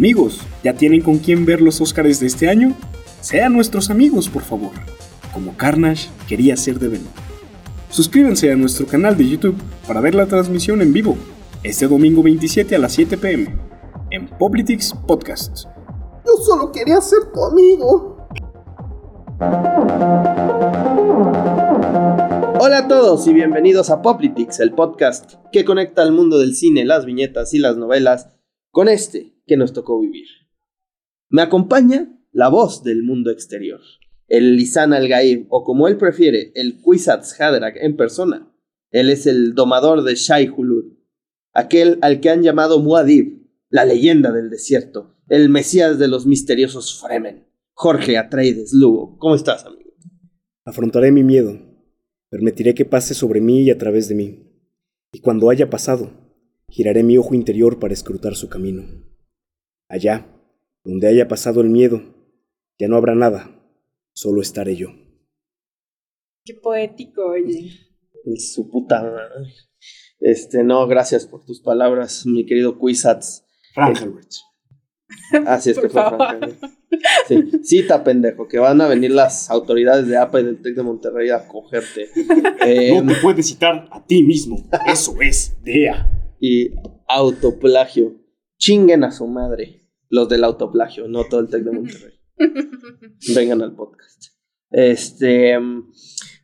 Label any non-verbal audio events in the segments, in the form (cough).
Amigos, ¿ya tienen con quién ver los Oscars de este año? Sean nuestros amigos, por favor. Como Carnage quería ser de Venom. Suscríbanse a nuestro canal de YouTube para ver la transmisión en vivo este domingo 27 a las 7 pm en Politics Podcast. Yo solo quería ser tu amigo. Hola a todos y bienvenidos a Poplitics, el podcast que conecta al mundo del cine, las viñetas y las novelas con este que nos tocó vivir. Me acompaña la voz del mundo exterior, el Lisan al o como él prefiere, el Kwisatz Haderach en persona. Él es el domador de Shai Hulud, aquel al que han llamado Muad'Dib, la leyenda del desierto, el mesías de los misteriosos Fremen. Jorge Atreides Lugo, ¿cómo estás, amigo? Afrontaré mi miedo, permitiré que pase sobre mí y a través de mí, y cuando haya pasado, giraré mi ojo interior para escrutar su camino. Allá, donde haya pasado el miedo, ya no habrá nada, solo estaré yo. Qué poético, oye. Su puta madre. Este, no, gracias por tus palabras, mi querido Quizats. Frank Herbert. Así es que fue Frank. Sí, cita, pendejo, que van a venir las autoridades de APA y del TEC de Monterrey a cogerte. Eh, no te puedes citar a ti mismo. Eso es DEA. Y autoplagio. Chinguen a su madre los del autoplagio, no todo el Tec de Monterrey. (laughs) Vengan al podcast. Este,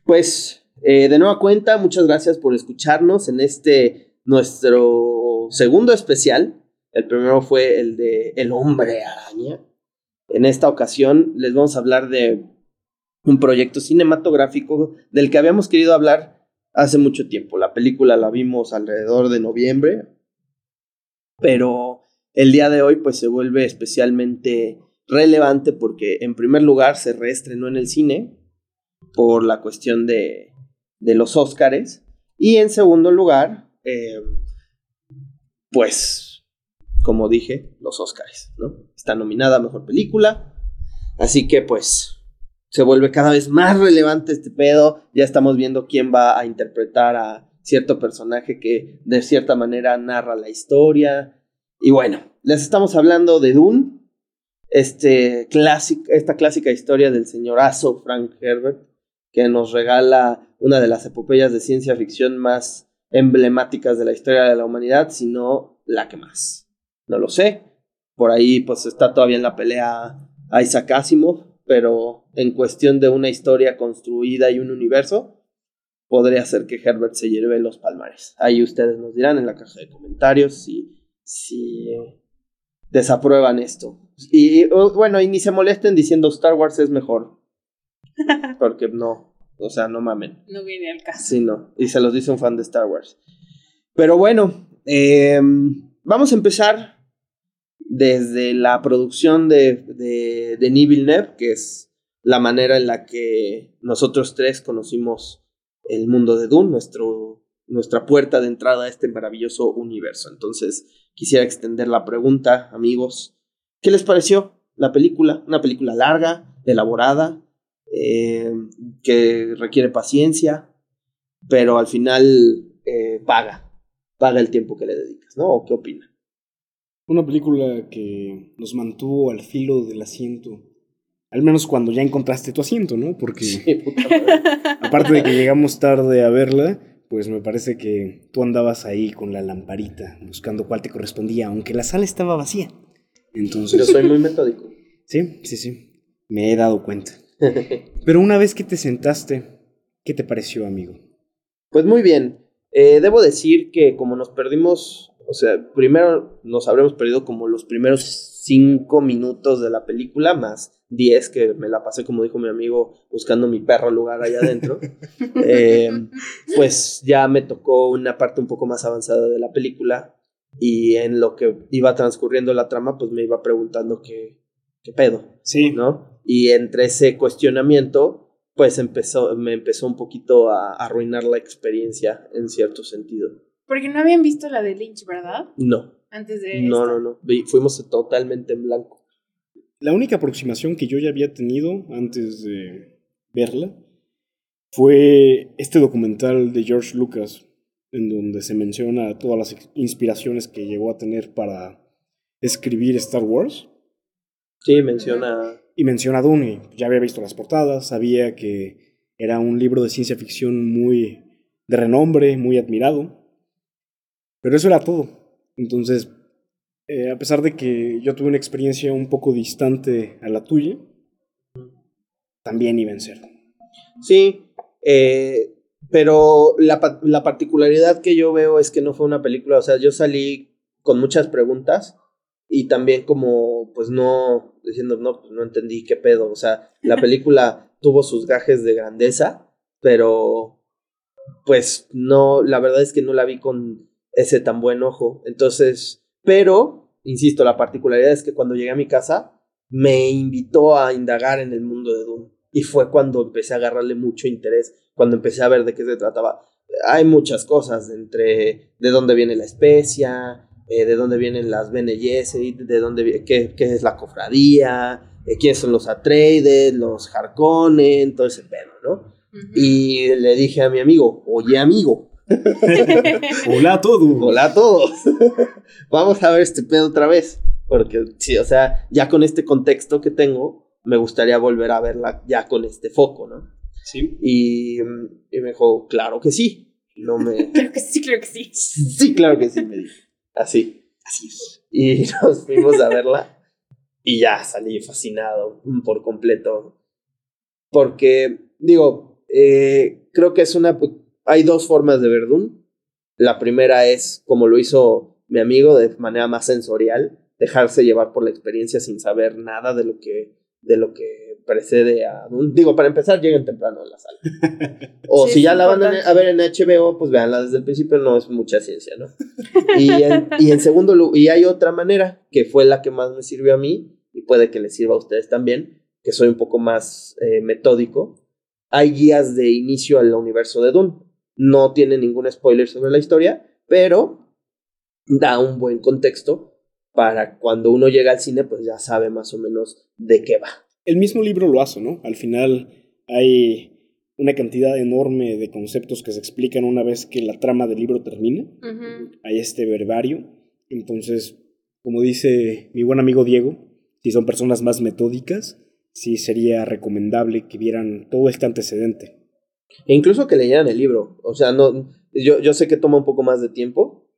pues, eh, de nueva cuenta, muchas gracias por escucharnos en este nuestro segundo especial. El primero fue el de El hombre araña. En esta ocasión les vamos a hablar de un proyecto cinematográfico del que habíamos querido hablar hace mucho tiempo. La película la vimos alrededor de noviembre, pero el día de hoy pues se vuelve especialmente relevante porque en primer lugar se reestrenó en el cine por la cuestión de, los Óscares. Y en segundo lugar eh, pues como dije los Óscares, ¿no? Está nominada a Mejor Película. Así que pues se vuelve cada vez más relevante este pedo. Ya estamos viendo quién va a interpretar a cierto personaje que de cierta manera narra la historia y bueno, les estamos hablando de Dune, este esta clásica historia del señorazo Frank Herbert, que nos regala una de las epopeyas de ciencia ficción más emblemáticas de la historia de la humanidad, si no la que más. No lo sé. Por ahí pues está todavía en la pelea Isaac Asimov, pero en cuestión de una historia construida y un universo, podría ser que Herbert se lleve los palmares. Ahí ustedes nos dirán en la caja de comentarios si si desaprueban esto. Y bueno, y ni se molesten diciendo Star Wars es mejor. (laughs) Porque no, o sea, no mamen. No viene al caso. Sí, no. Y se los dice un fan de Star Wars. Pero bueno, em, vamos a empezar desde la producción de, de, de Villeneuve, que es la manera en la que nosotros tres conocimos el mundo de Dune, nuestro, nuestra puerta de entrada a este maravilloso universo. Entonces, quisiera extender la pregunta, amigos. ¿Qué les pareció la película? Una película larga, elaborada, eh, que requiere paciencia, pero al final eh, paga, paga el tiempo que le dedicas, ¿no? ¿O qué opina? Una película que nos mantuvo al filo del asiento. Al menos cuando ya encontraste tu asiento, ¿no? Porque (laughs) aparte de que llegamos tarde a verla, pues me parece que tú andabas ahí con la lamparita buscando cuál te correspondía, aunque la sala estaba vacía. Entonces... Yo soy muy metódico. Sí, sí, sí. Me he dado cuenta. (laughs) Pero una vez que te sentaste, ¿qué te pareció, amigo? Pues muy bien. Eh, debo decir que como nos perdimos, o sea, primero nos habremos perdido como los primeros cinco minutos de la película, más 10 que me la pasé, como dijo mi amigo, buscando mi perro lugar allá adentro, (laughs) eh, pues ya me tocó una parte un poco más avanzada de la película y en lo que iba transcurriendo la trama, pues me iba preguntando qué, qué pedo, sí. ¿no? Y entre ese cuestionamiento, pues empezó, me empezó un poquito a arruinar la experiencia en cierto sentido. Porque no habían visto la de Lynch, ¿verdad? No. Antes de... No, no, no. Fuimos totalmente en blanco. La única aproximación que yo ya había tenido antes de verla fue este documental de George Lucas, en donde se menciona todas las inspiraciones que llegó a tener para escribir Star Wars. Sí, menciona. Y menciona a Dune. Ya había visto las portadas, sabía que era un libro de ciencia ficción muy de renombre, muy admirado. Pero eso era todo. Entonces, eh, a pesar de que yo tuve una experiencia un poco distante a la tuya, también iba en ser. Sí, eh, pero la, la, particularidad que yo veo es que no fue una película, o sea, yo salí con muchas preguntas y también como, pues no, diciendo, no, pues no entendí qué pedo, o sea, la (laughs) película tuvo sus gajes de grandeza, pero pues no, la verdad es que no la vi con ese tan buen ojo, entonces, pero, insisto, la particularidad es que cuando llegué a mi casa, me invitó a indagar en el mundo de Dune. Y fue cuando empecé a agarrarle mucho interés, cuando empecé a ver de qué se trataba. Hay muchas cosas entre de dónde viene la especia, eh, de dónde vienen las Bene de dónde qué, qué es la cofradía, eh, quiénes son los Atreides, los Harkonnen, todo ese pedo, ¿no? Y le dije a mi amigo, oye amigo. (laughs) Hola a todos. Hola a todos. (laughs) Vamos a ver este pedo otra vez. Porque sí, o sea, ya con este contexto que tengo, me gustaría volver a verla ya con este foco, ¿no? Sí. Y, y me dijo, claro que sí. No me... (laughs) claro que sí, claro que sí. Sí, claro que sí, me dijo. Así. Así es. Y nos fuimos a verla y ya salí fascinado por completo. Porque, digo, eh, creo que es una... Hay dos formas de ver Dune. La primera es como lo hizo mi amigo de manera más sensorial, dejarse llevar por la experiencia sin saber nada de lo que, de lo que precede a Dune. Digo, para empezar, lleguen temprano a la sala. (laughs) O si ya la van a, ver en HBO, pues véanla desde el principio, no es mucha ciencia, ¿no? Y en, y en segundo lugar, y hay otra manera, que fue la que más me sirvió a mí, y puede que les sirva a ustedes también, que soy un poco más eh, metódico. Hay guías de inicio al universo de Dune. No tiene ningún spoiler sobre la historia, pero da un buen contexto para cuando uno llega al cine, pues ya sabe más o menos de qué va. El mismo libro lo hace, ¿no? Al final hay una cantidad enorme de conceptos que se explican una vez que la trama del libro termina. Hay este verbario. Entonces, como dice mi buen amigo Diego, si son personas más metódicas, sí sería recomendable que vieran todo este antecedente. E incluso que leyeran el libro. O sea, no, yo, yo sé que toma un poco más de tiempo,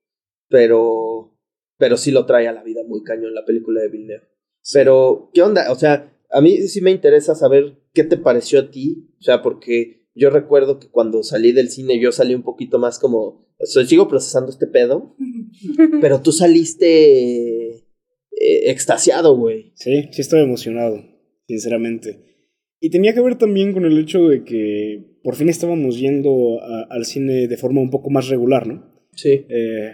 pero pero sí lo trae a la vida muy cañón la película de Villeneuve. Pero, ¿qué onda? O sea, a mí sí me interesa saber qué te pareció a ti, o sea, porque yo recuerdo que cuando salí del cine yo salí un poquito más como, o sea, sigo procesando este pedo, (laughs) pero tú saliste eh, extasiado, güey. Sí, sí estaba emocionado, sinceramente. Y tenía que ver también con el hecho de que por fin estábamos yendo al cine de forma un poco más regular, ¿no? Sí. Eh,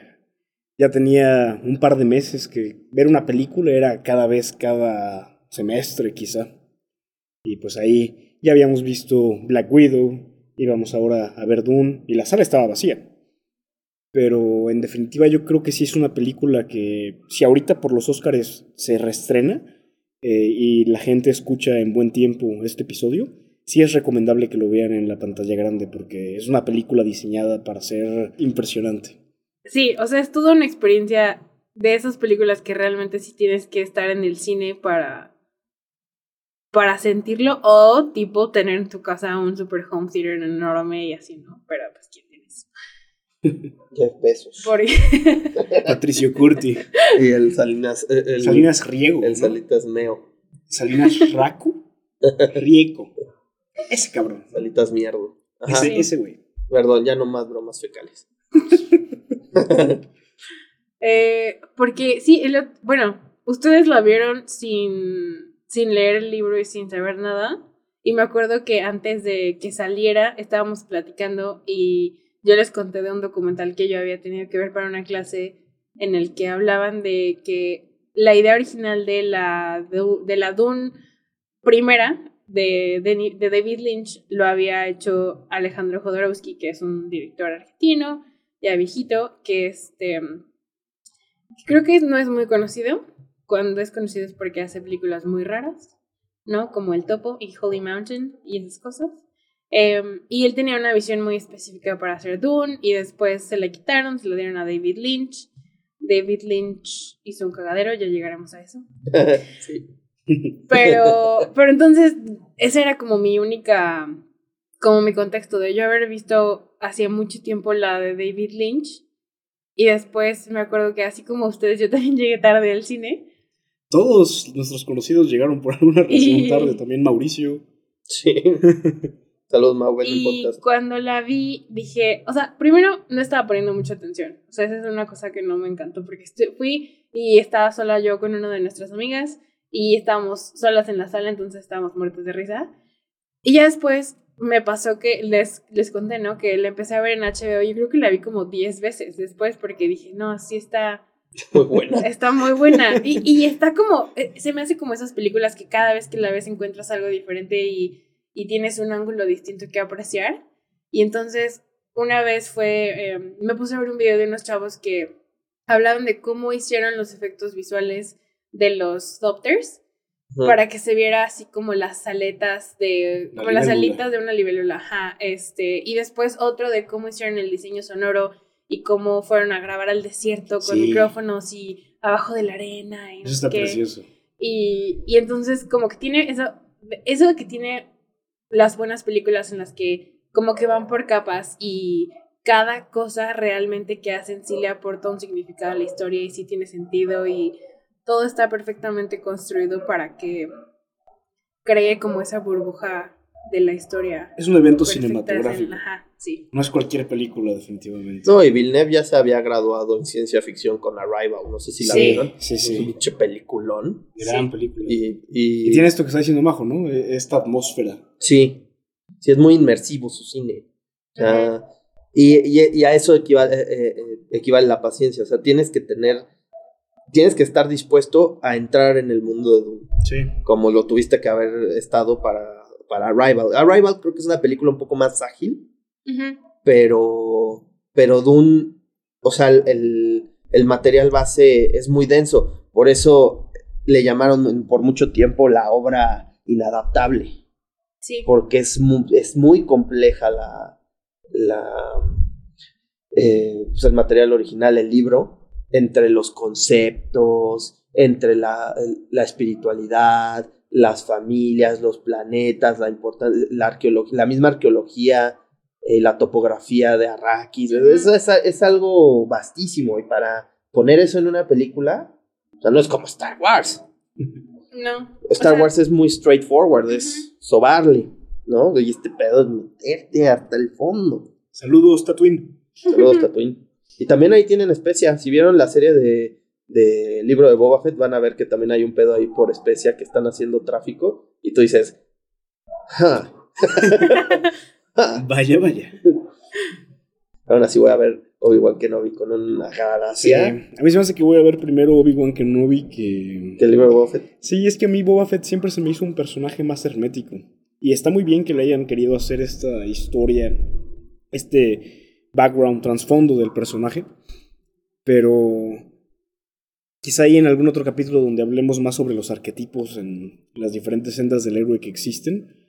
ya tenía un par de meses que ver una película era cada vez, cada semestre quizá. Y pues ahí ya habíamos visto Black Widow, íbamos ahora a ver Dune y la sala estaba vacía. Pero en definitiva yo creo que sí es una película que si ahorita por los Oscars se reestrena eh, y la gente escucha en buen tiempo este episodio, sí es recomendable que lo vean en la pantalla grande porque es una película diseñada para ser impresionante. Sí, o sea, es toda una experiencia de esas películas que realmente sí tienes que estar en el cine para para sentirlo o tipo tener en tu casa un super home theater enorme y así, ¿no? Pero pues quién. Jeff Bezos. Por... (laughs) Patricio Curti. Y el Salinas el, Salinas Riego. El Salitas Meo. Salinas Raco. Riego. Ese cabrón. Salitas Mierdo. Ese, ese güey. Perdón, ya no más bromas fecales. (laughs) eh, porque sí, el, bueno, ustedes la vieron sin, sin leer el libro y sin saber nada. Y me acuerdo que antes de que saliera estábamos platicando y yo les conté de un documental que yo había tenido que ver para una clase en el que hablaban de que la idea original de la, de, la Dune primera de, de, David Lynch lo había hecho Alejandro Jodorowsky, que es un director argentino, ya viejito, que este creo que no es muy conocido. Cuando es conocido es porque hace películas muy raras, ¿no? Como El Topo y Holy Mountain y esas cosas. Em, y él tenía una visión muy específica para hacer Dune y después se le quitaron, se lo dieron a David Lynch. David Lynch hizo un cagadero, ya llegaremos a eso. (laughs) sí. Pero, pero entonces, esa era como mi única, como mi contexto de yo haber visto hacía mucho tiempo la de David Lynch. Y después me acuerdo que así como ustedes, yo también llegué tarde al cine. Todos nuestros conocidos llegaron por alguna razón tarde, también Mauricio. Sí. (laughs) Saludos, Mau, en el podcast. cuando la vi, dije, o sea, primero no estaba poniendo mucha atención. O sea, esa es una cosa que no me encantó porque fui y estaba sola yo con una de nuestras amigas y estábamos solas en la sala, entonces estábamos muertos de risa. Y ya después me pasó que les, les conté, ¿no? Que la empecé a ver en HBO. Yo creo que la vi como 10 veces después porque dije, no, sí está. (laughs) Muy buena. Está muy buena. Y, y está como. Eh, se me hace como esas películas que cada vez que la ves encuentras algo diferente y y tienes un ángulo distinto que apreciar. Y entonces, una vez fue, em, me puse a ver un video de unos chavos que hablaban de cómo hicieron los efectos visuales de los Doctors para que se viera así como las aletas de, como las alitas de una libélula, ajá, este, y después otro de cómo hicieron el diseño sonoro y cómo fueron a grabar al desierto con micrófonos y abajo de la arena. Y eso está precioso. Y, y entonces como que tiene eso, eso que tiene las buenas películas en las que como que van por capas y cada cosa realmente que hacen sí le aporta un significado a la historia y sí tiene sentido y todo está perfectamente construido para que cree como esa burbuja de la historia. Es un evento cinematográfico. Ajá, sí. No es cualquier película, definitivamente. No, y Villeneuve ya se había graduado en ciencia ficción con Arrival, no sé si la vieron. Sí, sí. Es un pinche peliculón. Gran película. Y, y, tiene esto que está diciendo Majo, ¿no? E, esta atmósfera. Sí. Sí, es muy inmersivo su cine. y, y, a eso equivale, eh, eh, eh, equivale la paciencia. O sea, tienes que tener tienes que estar dispuesto a entrar en el mundo de Dune. Sí. Como lo tuviste que haber estado para para Arrival. Arrival creo que es una película un poco más ágil, pero, pero Dune, o sea, el, el, material base es muy denso. Por eso le llamaron por mucho tiempo la obra inadaptable. Sí. Porque es muy, es muy compleja la, la eh, pues el material original, el libro, entre los conceptos, entre la, la espiritualidad, las familias, los planetas, la, la, arqueología, la misma arqueología, eh, la topografía de Arrakis. Eso es, algo vastísimo y para poner eso en una película, o sea, no es como Star Wars. No. Star Wars es muy straightforward, es sobarle, ¿no? Y este pedo es meterte hasta el fondo. Saludos, Tatooine. Saludos, (laughs) Tatooine. Y también ahí tienen especia. Si vieron la serie de de libro de Boba Fett, van a ver que también hay un pedo ahí por especia que están haciendo tráfico. Y tú dices, (laughs) vaya, vaya. Aún así voy a ver Obi-Wan Kenobi con una gracia. A mí se me hace que voy a ver primero Obi-Wan Kenobi que... ¿Que el libro de Boba Fett? Sí, es que a mí Boba Fett siempre se me hizo un personaje más hermético. Y está muy bien que le hayan querido hacer esta historia, este background, trasfondo del personaje. Pero Quizá ahí en algún otro capítulo donde hablemos más sobre los arquetipos en las diferentes sendas del héroe que existen,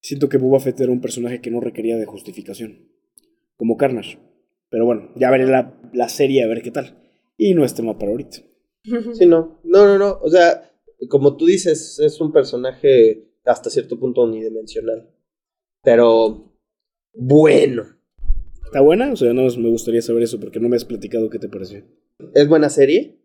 siento que Boba Fett era un personaje que no requería de justificación, como Carnage. Pero bueno, ya veré la, la serie a ver qué tal. Y no es tema para ahorita. (laughs) Sí, no. No, no, no. O sea, como tú dices, es un personaje hasta cierto punto unidimensional. Pero bueno. ¿Está buena? O sea, no me gustaría saber eso porque no me has platicado qué te pareció. Es buena serie.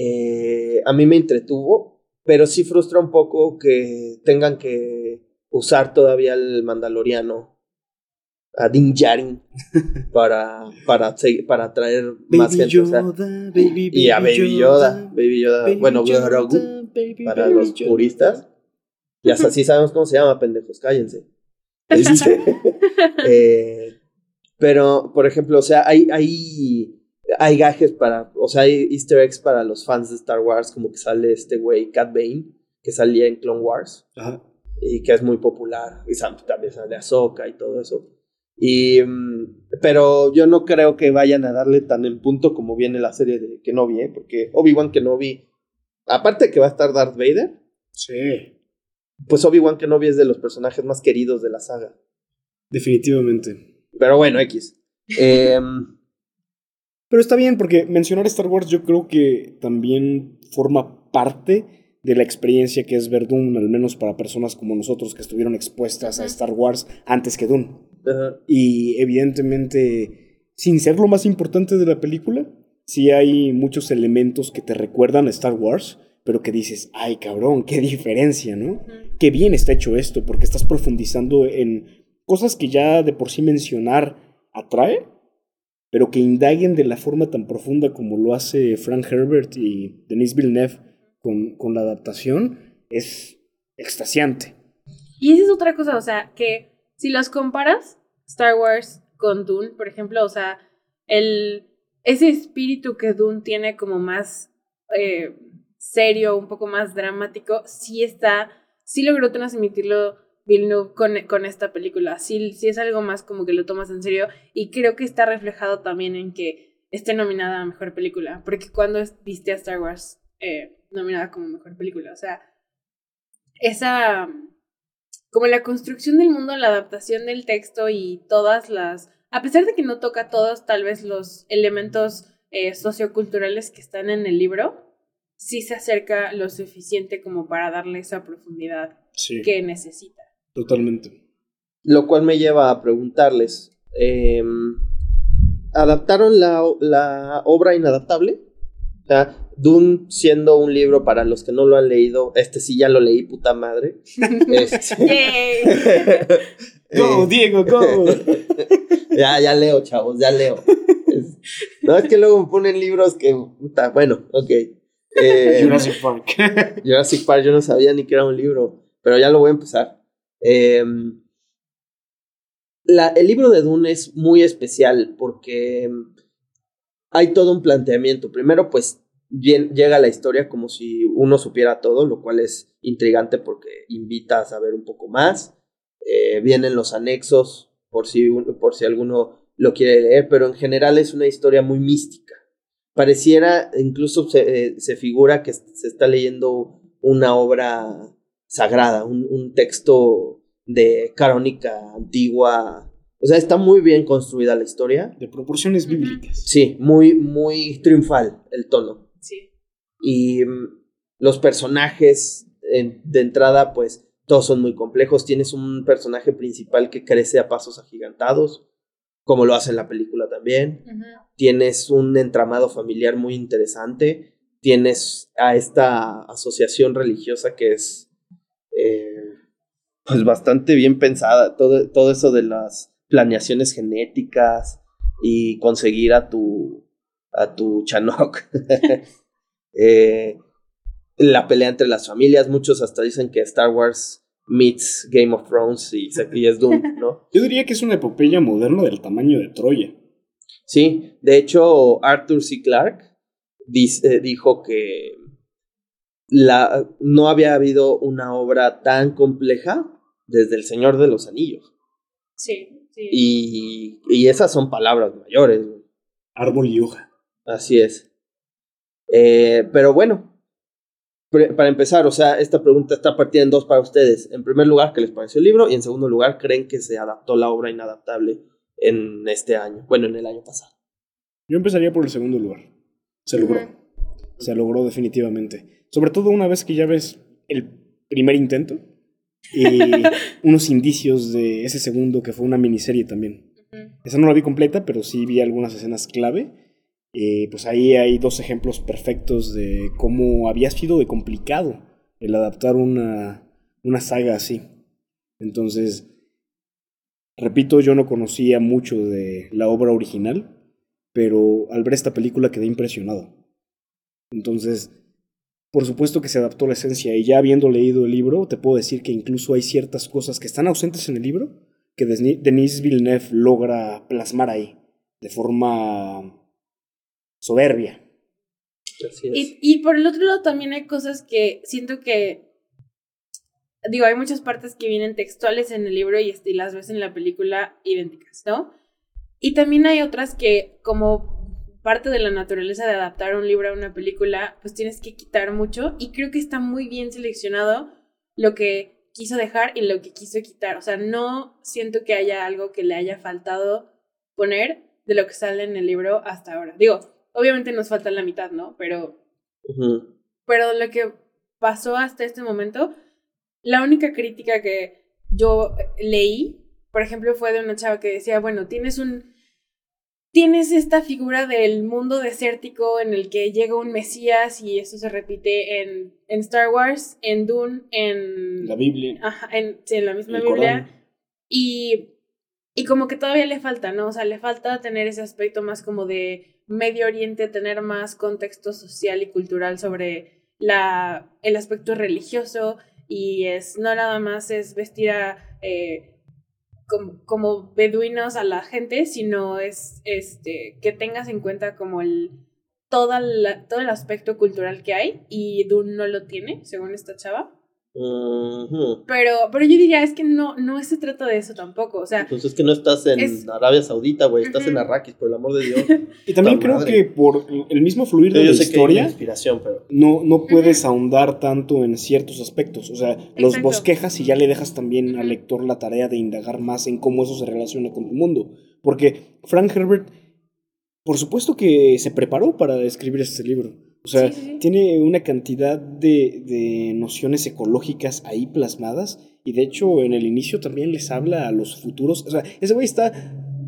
Eh, a mí me entretuvo, pero sí frustra un poco que tengan que usar todavía el mandaloriano a Din Djarin (laughs) para, para, para atraer más gente. y a Baby Yoda, Baby Yoda, bueno, Grogu, para los puristas. Y hasta así sabemos cómo se llama, pendejos, cállense. (laughs) (laughs) eh, pero, por ejemplo, o sea, hay, hay hay gajes para, o sea, hay easter eggs para los fans de Star Wars, como que sale este güey, Cat Bane, que salía en Clone Wars. Y que es muy popular. Y también sale Ahsoka y todo eso. Y, mm, pero yo no creo que vayan a darle tan en punto como viene la serie de Kenobi, ¿eh? porque Obi-Wan Kenobi, aparte que va a estar Darth Vader, sí. pues Obi-Wan Kenobi es de los personajes más queridos de la saga. Definitivamente. Pero bueno, X. Eh, Pero está bien, porque mencionar Star Wars yo creo que también forma parte de la experiencia que es ver Dune, al menos para personas como nosotros que estuvieron expuestas a Star Wars antes que Dune. Y evidentemente, sin ser lo más importante de la película, sí hay muchos elementos que te recuerdan a Star Wars, pero que dices, ay cabrón, qué diferencia, ¿no? Qué bien está hecho esto, porque estás profundizando en cosas que ya de por sí mencionar atrae, pero que indaguen de la forma tan profunda como lo hace Frank Herbert y Denis Villeneuve con, con la adaptación, es extasiante. Y esa es otra cosa, o sea, que si los comparas, Star Wars con Dune, por ejemplo, o sea, el, ese espíritu que Dune tiene como más eh, serio, un poco más dramático, sí está, sí logró transmitirlo Villeneuve con, con esta película. Sí, sí es algo más como que lo tomas en serio y creo que está reflejado también en que esté nominada a Mejor Película, porque cuando viste a Star Wars eh, nominada como Mejor Película, o sea, esa, como la construcción del mundo, la adaptación del texto y todas las, a pesar de que no toca todos tal vez los elementos eh, socioculturales que están en el libro, sí se acerca lo suficiente como para darle esa profundidad que necesita. Totalmente. Lo cual me lleva a preguntarles, em, ¿adaptaron la, la, obra inadaptable? O sea, Dune siendo un libro para los que no lo han leído, este sí ya lo leí, puta madre. (laughs) este, (laughs) (laughs) go, Diego, go. ya, ya leo, chavos, ya leo. no, es que luego me ponen libros que, puta, bueno, ok. Eh, Jurassic Park. Jurassic Park, yo no sabía ni que era un libro, pero ya lo voy a empezar. Em, el libro de Dune es muy especial porque hay todo un planteamiento. Primero, pues llega la historia como si uno supiera todo, lo cual es intrigante porque invita a saber un poco más. Eh, vienen los anexos por si, por si alguno lo quiere leer, pero en general es una historia muy mística. Pareciera, incluso se, eh, figura que se está leyendo una obra sagrada, un texto de crónica antigua. O sea, está muy bien construida la historia. De proporciones bíblicas. Sí, muy, muy triunfal el tono. Sí. Y mm, los personajes de entrada, pues todos son muy complejos. Tienes un personaje principal que crece a pasos agigantados, como lo hace en la película también. Tienes un entramado familiar muy interesante. Tienes a esta asociación religiosa que es eh, pues bastante bien pensada. Todo, todo eso de las planeaciones genéticas y conseguir a tu, a tu Chanok. (laughs) Eh, la pelea entre las familias, muchos hasta dicen que Star Wars meets Game of Thrones y, es Doom, ¿no? (laughs) Yo diría que es una epopeya moderna del tamaño de Troya. Sí, de hecho Arthur C. Clarke dice, dijo que la, no había habido una obra tan compleja desde El Señor de los Anillos. Sí, sí. Y, y esas son palabras mayores. Árbol y hoja. Así es. Eh, pero bueno, para empezar, o sea, esta pregunta está partida en dos para ustedes. En primer lugar, ¿qué les pareció el libro? Y en segundo lugar, ¿creen que se adaptó la obra inadaptable en este año? Bueno, en el año pasado. Yo empezaría por el segundo lugar. Se logró. Se logró definitivamente. Sobre todo una vez que ya ves el primer intento y unos indicios de ese segundo que fue una miniserie también. Esa no la vi completa, pero sí vi algunas escenas clave. Eh, pues ahí hay dos ejemplos perfectos de cómo había sido de complicado el adaptar una, una saga así. Entonces, repito, yo no conocía mucho de la obra original, pero al ver esta película quedé impresionado. Entonces, por supuesto que se adaptó la esencia y ya habiendo leído el libro, te puedo decir que incluso hay ciertas cosas que están ausentes en el libro que Denis Villeneuve logra plasmar ahí de forma soberbia. Y, y, por el otro lado también hay cosas que siento que, digo, hay muchas partes que vienen textuales en el libro y, y las ves en la película idénticas, ¿no? Y también hay otras que como parte de la naturaleza de adaptar un libro a una película, pues tienes que quitar mucho y creo que está muy bien seleccionado lo que quiso dejar y lo que quiso quitar. O sea, no siento que haya algo que le haya faltado poner, de lo que sale en el libro hasta ahora. Digo, obviamente nos falta la mitad, ¿no? Pero, pero lo que pasó hasta este momento, la única crítica que yo leí, por ejemplo, fue de una chava que decía, bueno, tienes un tienes esta figura del mundo desértico en el que llega un Mesías y eso se repite en, en Star Wars, en Dune, en... La Biblia. Ajá, en, sí, en la misma Biblia. Y, y como que todavía le falta, ¿no? O sea, le falta tener ese aspecto más como de Medio Oriente, tener más contexto social y cultural sobre la, el aspecto religioso y es no nada más es vestir a... Eh, como, beduinos a la gente, sino es este que tengas en cuenta como el toda todo el aspecto cultural que hay y Dune no lo tiene, según esta chava. Pero, pero yo diría, es que no, no se trata de eso tampoco. O sea, pues es que no estás en Arabia Saudita, güey, estás en Arrakis, por el amor de Dios. (laughs) y también creo que por el mismo fluir de la historia, inspiración, pero... no, no puedes ahondar tanto en ciertos aspectos. O sea, los bosquejas y ya le dejas también al lector la tarea de indagar más en cómo eso se relaciona con tu mundo. Porque Frank Herbert, por supuesto que se preparó para escribir este libro. O sea, tiene una cantidad de, de, nociones ecológicas ahí plasmadas. Y de hecho, en el inicio también les habla a los futuros. O sea, ese güey está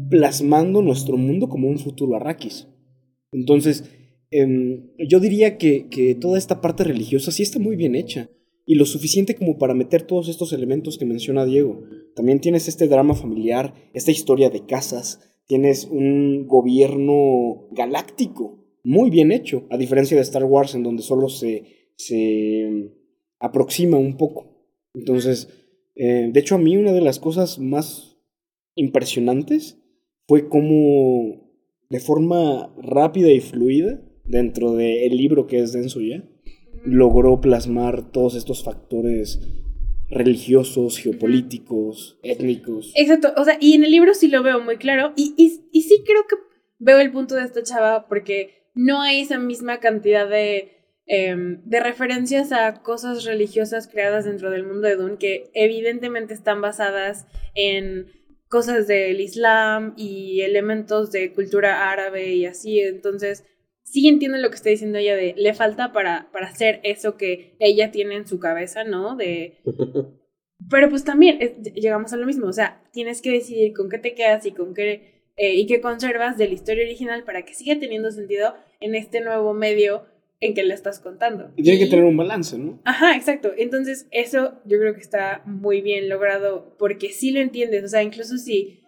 plasmando nuestro mundo como un futuro arrakis. Entonces, em, yo diría que, que toda esta parte religiosa sí está muy bien hecha. Y lo suficiente como para meter todos estos elementos que menciona Diego. También tienes este drama familiar, esta historia de casas, tienes un gobierno galáctico muy bien hecho, a diferencia de Star Wars en donde solo se, se aproxima un poco. Entonces, eh, de hecho a mí una de las cosas más impresionantes fue cómo de forma rápida y fluida, dentro del libro que es denso ya, logró plasmar todos estos factores religiosos, geopolíticos, étnicos. Exacto, o sea, y en el libro sí lo veo muy claro, y, y, y sí creo que veo el punto de esta chava porque no hay esa misma cantidad de, em, de referencias a cosas religiosas creadas dentro del mundo de Dune que evidentemente están basadas en cosas del Islam y elementos de cultura árabe y así. Entonces, sí entiendo lo que está diciendo ella de le falta para, para hacer eso que ella tiene en su cabeza, ¿no? De... (laughs) Pero pues también llegamos a lo mismo, o sea, tienes que decidir con qué te quedas y con qué eh, y que conservas de la historia original para que siga teniendo sentido en este nuevo medio en que le estás contando. Y tiene que tener un balance, ¿no? Ajá, exacto. Entonces, eso yo creo que está muy bien logrado porque sí lo entiendes. O sea, incluso si,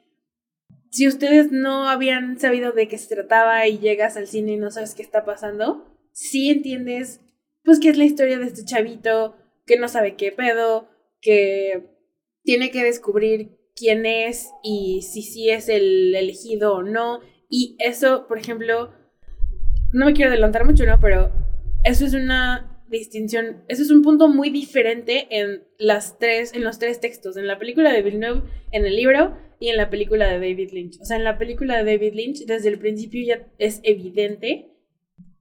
si ustedes no habían sabido de qué se trataba y llegas al cine y no sabes qué está pasando, sí entiendes, pues, que es la historia de este chavito que no sabe qué pedo, que tiene que descubrir quién es y si sí es el elegido o no. Y eso, por ejemplo, no me quiero adelantar mucho, ¿no? Pero eso es una distinción, eso es un punto muy diferente en las tres, en los tres textos, en la película de Villeneuve, en el libro y en la película de David Lynch. O sea, en la película de David Lynch, desde el principio ya es evidente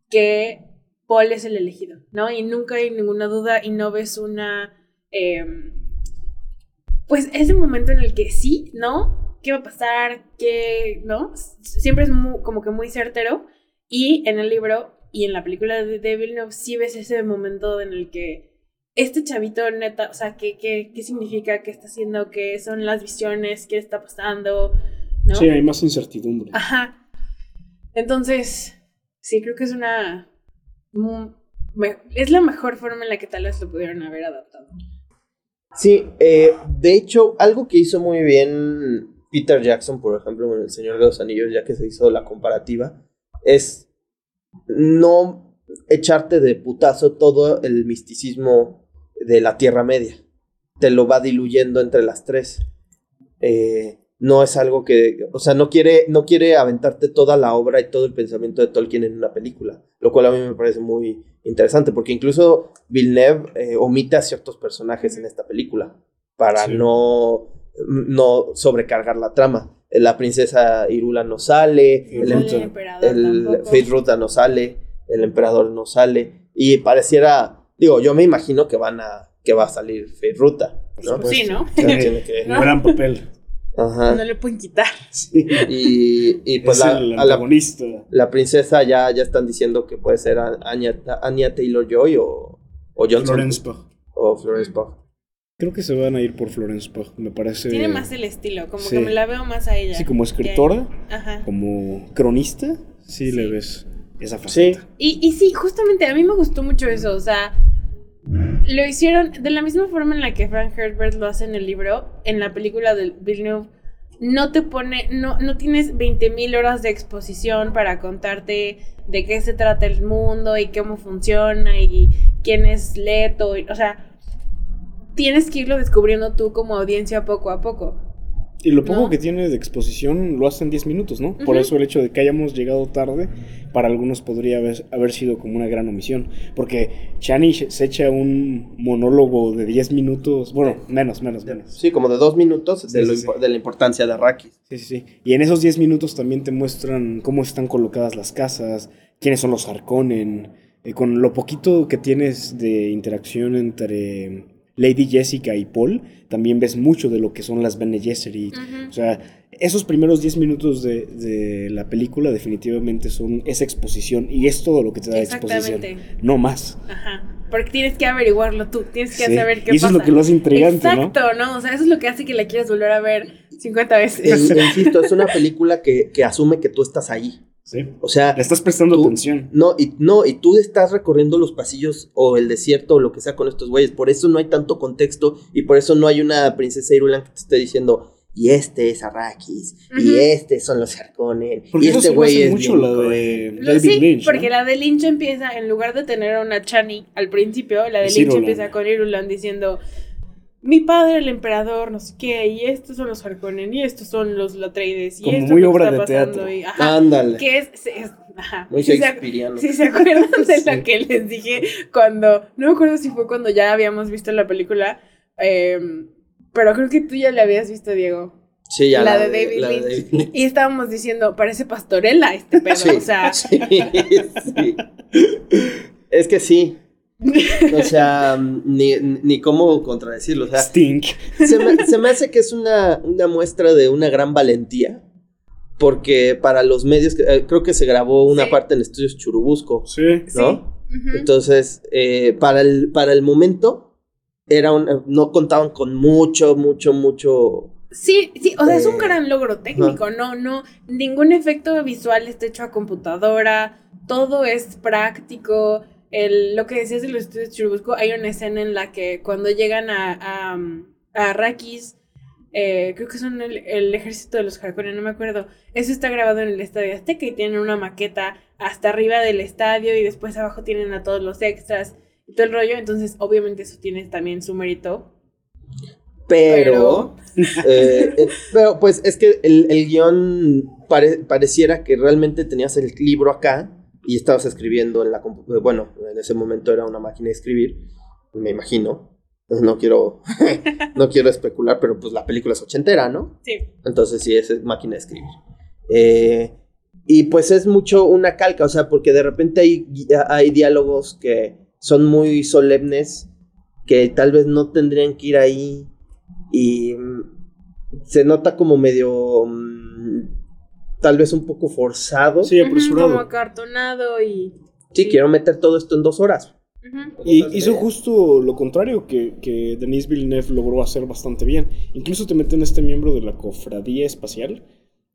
que Paul es el elegido, ¿no? Y nunca hay ninguna duda y no ves una... Em, pues ese momento en el que sí, ¿no? ¿Qué va a pasar? ¿Qué, no? Siempre es como que muy certero. Y en el libro y en la película de Devil No sí ves ese momento en el que este chavito neta, o sea, ¿qué, qué, qué significa? ¿Qué está haciendo? ¿Qué son las visiones? ¿Qué está pasando? ¿No? Sí, hay más incertidumbre. Ajá. Entonces, sí, creo que es una... Es la mejor forma en la que tal vez lo pudieron haber adaptado. Sí, eh, de hecho, algo que hizo muy bien Peter Jackson, por ejemplo, con El Señor de los Anillos, ya que se hizo la comparativa, es no echarte de putazo todo el misticismo de la Tierra Media. Te lo va diluyendo entre las tres. Eh, no es algo que, o sea, no quiere, no quiere aventarte toda la obra y todo el pensamiento de Tolkien en una película, lo cual a mí me parece muy interesante, porque incluso Villeneuve eh, omite a ciertos personajes en esta película para no, no sobrecargar la trama. La princesa Irula no sale, el, el, Fate Ruta no sale, el emperador no sale, y pareciera, digo, yo me imagino que van a, que va a salir Fate Ruta, ¿no? Sí, ¿no? Tiene que, (laughs) gran papel. Ajá. No le pueden quitar. (laughs) Y, y pues Es la, el a la, la princesa ya, ya están diciendo que puede ser a- Anya, Anya Taylor Joy o, o Johnson. Florence Pugh. O Florence Pugh. Creo que se van a ir por Florence Pugh, me parece. Tiene más el estilo, como sí. que me la veo más a ella. Sí, como escritora, Ajá. como cronista, sí, Sí. le ves esa Sí. faceta. Y, y sí, justamente a mí me gustó mucho eso, o sea, lo hicieron de la misma forma en la que Frank Herbert lo hace en el libro, en la película de Villeneuve, no te pone, no, no tienes 20.000 horas de exposición para contarte de qué se trata el mundo y cómo funciona y quién es Leto, o sea, tienes que irlo descubriendo tú como audiencia poco a poco. Y lo poco ¿No? que tiene de exposición lo hacen 10 minutos, ¿no? Por eso el hecho de que hayamos llegado tarde, para algunos podría haber, haber sido como una gran omisión. Porque Chani se echa un monólogo de 10 minutos, bueno, menos, menos, menos. Sí, como de dos minutos de, Sí, lo sí, impo- sí. de la importancia de Arrakis. Sí, sí, sí. Y en esos 10 minutos también te muestran cómo están colocadas las casas, quiénes son los Harkonnen, eh, con lo poquito que tienes de interacción entre Lady Jessica y Paul, también ves mucho de lo que son las Bene Gesserit. Ujú. O sea, esos primeros 10 minutos de, de la película definitivamente son esa exposición y es todo lo que te da exposición. Exactamente. No más. Ajá. Porque tienes que averiguarlo tú, tienes que Sí. saber qué Y eso es pasa. lo que lo hace intrigante, ¿no? Exacto, ¿no? O sea, eso es lo que hace que la quieras volver a ver 50 veces. E- e (laughs) insisto, es una película que, que asume que tú estás ahí. Sí. O sea, Le estás prestando Tú- atención. no y, no, y tú estás recorriendo los pasillos o el desierto o lo que sea con estos güeyes. Por eso no hay tanto contexto y por eso no hay una princesa Irulan que te esté diciendo, y este es Arrakis, y este son los Harkonnen, y este güey es mucho bien la cruel". de Lo- David sí, Lynch. ¿no? porque la de Lynch empieza, en lugar de tener a una Chani al principio, la de Es Lynch Irulan. empieza con Irulan diciendo, mi padre el emperador, no sé qué, y estos son los Harkonnen, y estos son los Latreides, y Como esto muy es lo que obra está de pasando", teatro. y- ajá, Ándale. que es, es- ajá, Muy si se, si se acuerdan (laughs) de Sí. lo que les dije cuando, no me acuerdo si fue cuando ya habíamos visto la película, em, pero creo que tú ya la habías visto, Diego. Sí, ya la, de David la de. David Lynch. Y estábamos diciendo, parece pastorela este pedo, Sí, o sea, (laughs) sí, sí. Es que sí. O sea, ni, ni cómo contradecirlo. O sea, Stink. se me, se me hace que es una, una muestra de una gran valentía. Porque para los medios, eh, creo que se grabó una Sí. parte en Estudios Churubusco, Sí. ¿no? Ujú. Entonces, eh, para, el, para el momento, era un, no contaban con mucho, mucho, mucho. Sí, sí, o sea, es un Eh, gran logro técnico, no, no, ningún efecto visual está hecho a computadora, todo es práctico. El, lo que decías de los estudios Churubusco, hay una escena en la que cuando llegan a, a, a Arrakis, eh, creo que son el, el ejército de los Harkonnen, no me acuerdo, eso está grabado en el Estadio Azteca y tienen una maqueta hasta arriba del estadio y después abajo tienen a todos los extras y todo el rollo, entonces obviamente eso tiene también su mérito. Pero, eh, eh, pero pues es que el, el guion pare- pareciera que realmente tenías el libro acá y estabas escribiendo en la eh, Bueno, en ese momento era una máquina de escribir, me imagino. No quiero, (laughs) no quiero especular, pero pues la película es ochentera, ¿no? Sí. Entonces sí, es máquina de escribir. Eh, y pues es mucho una calca, o sea, porque de repente hay, hay diálogos que son muy solemnes, que tal vez no tendrían que ir ahí. Y mm, se nota como medio, mm, tal vez un poco forzado. Sí, Sí, apresurado. Como acartonado y... quiero meter todo esto en dos horas. Y hizo justo lo contrario que, que Denis Villeneuve logró hacer bastante bien. Incluso te meten este miembro de la cofradía espacial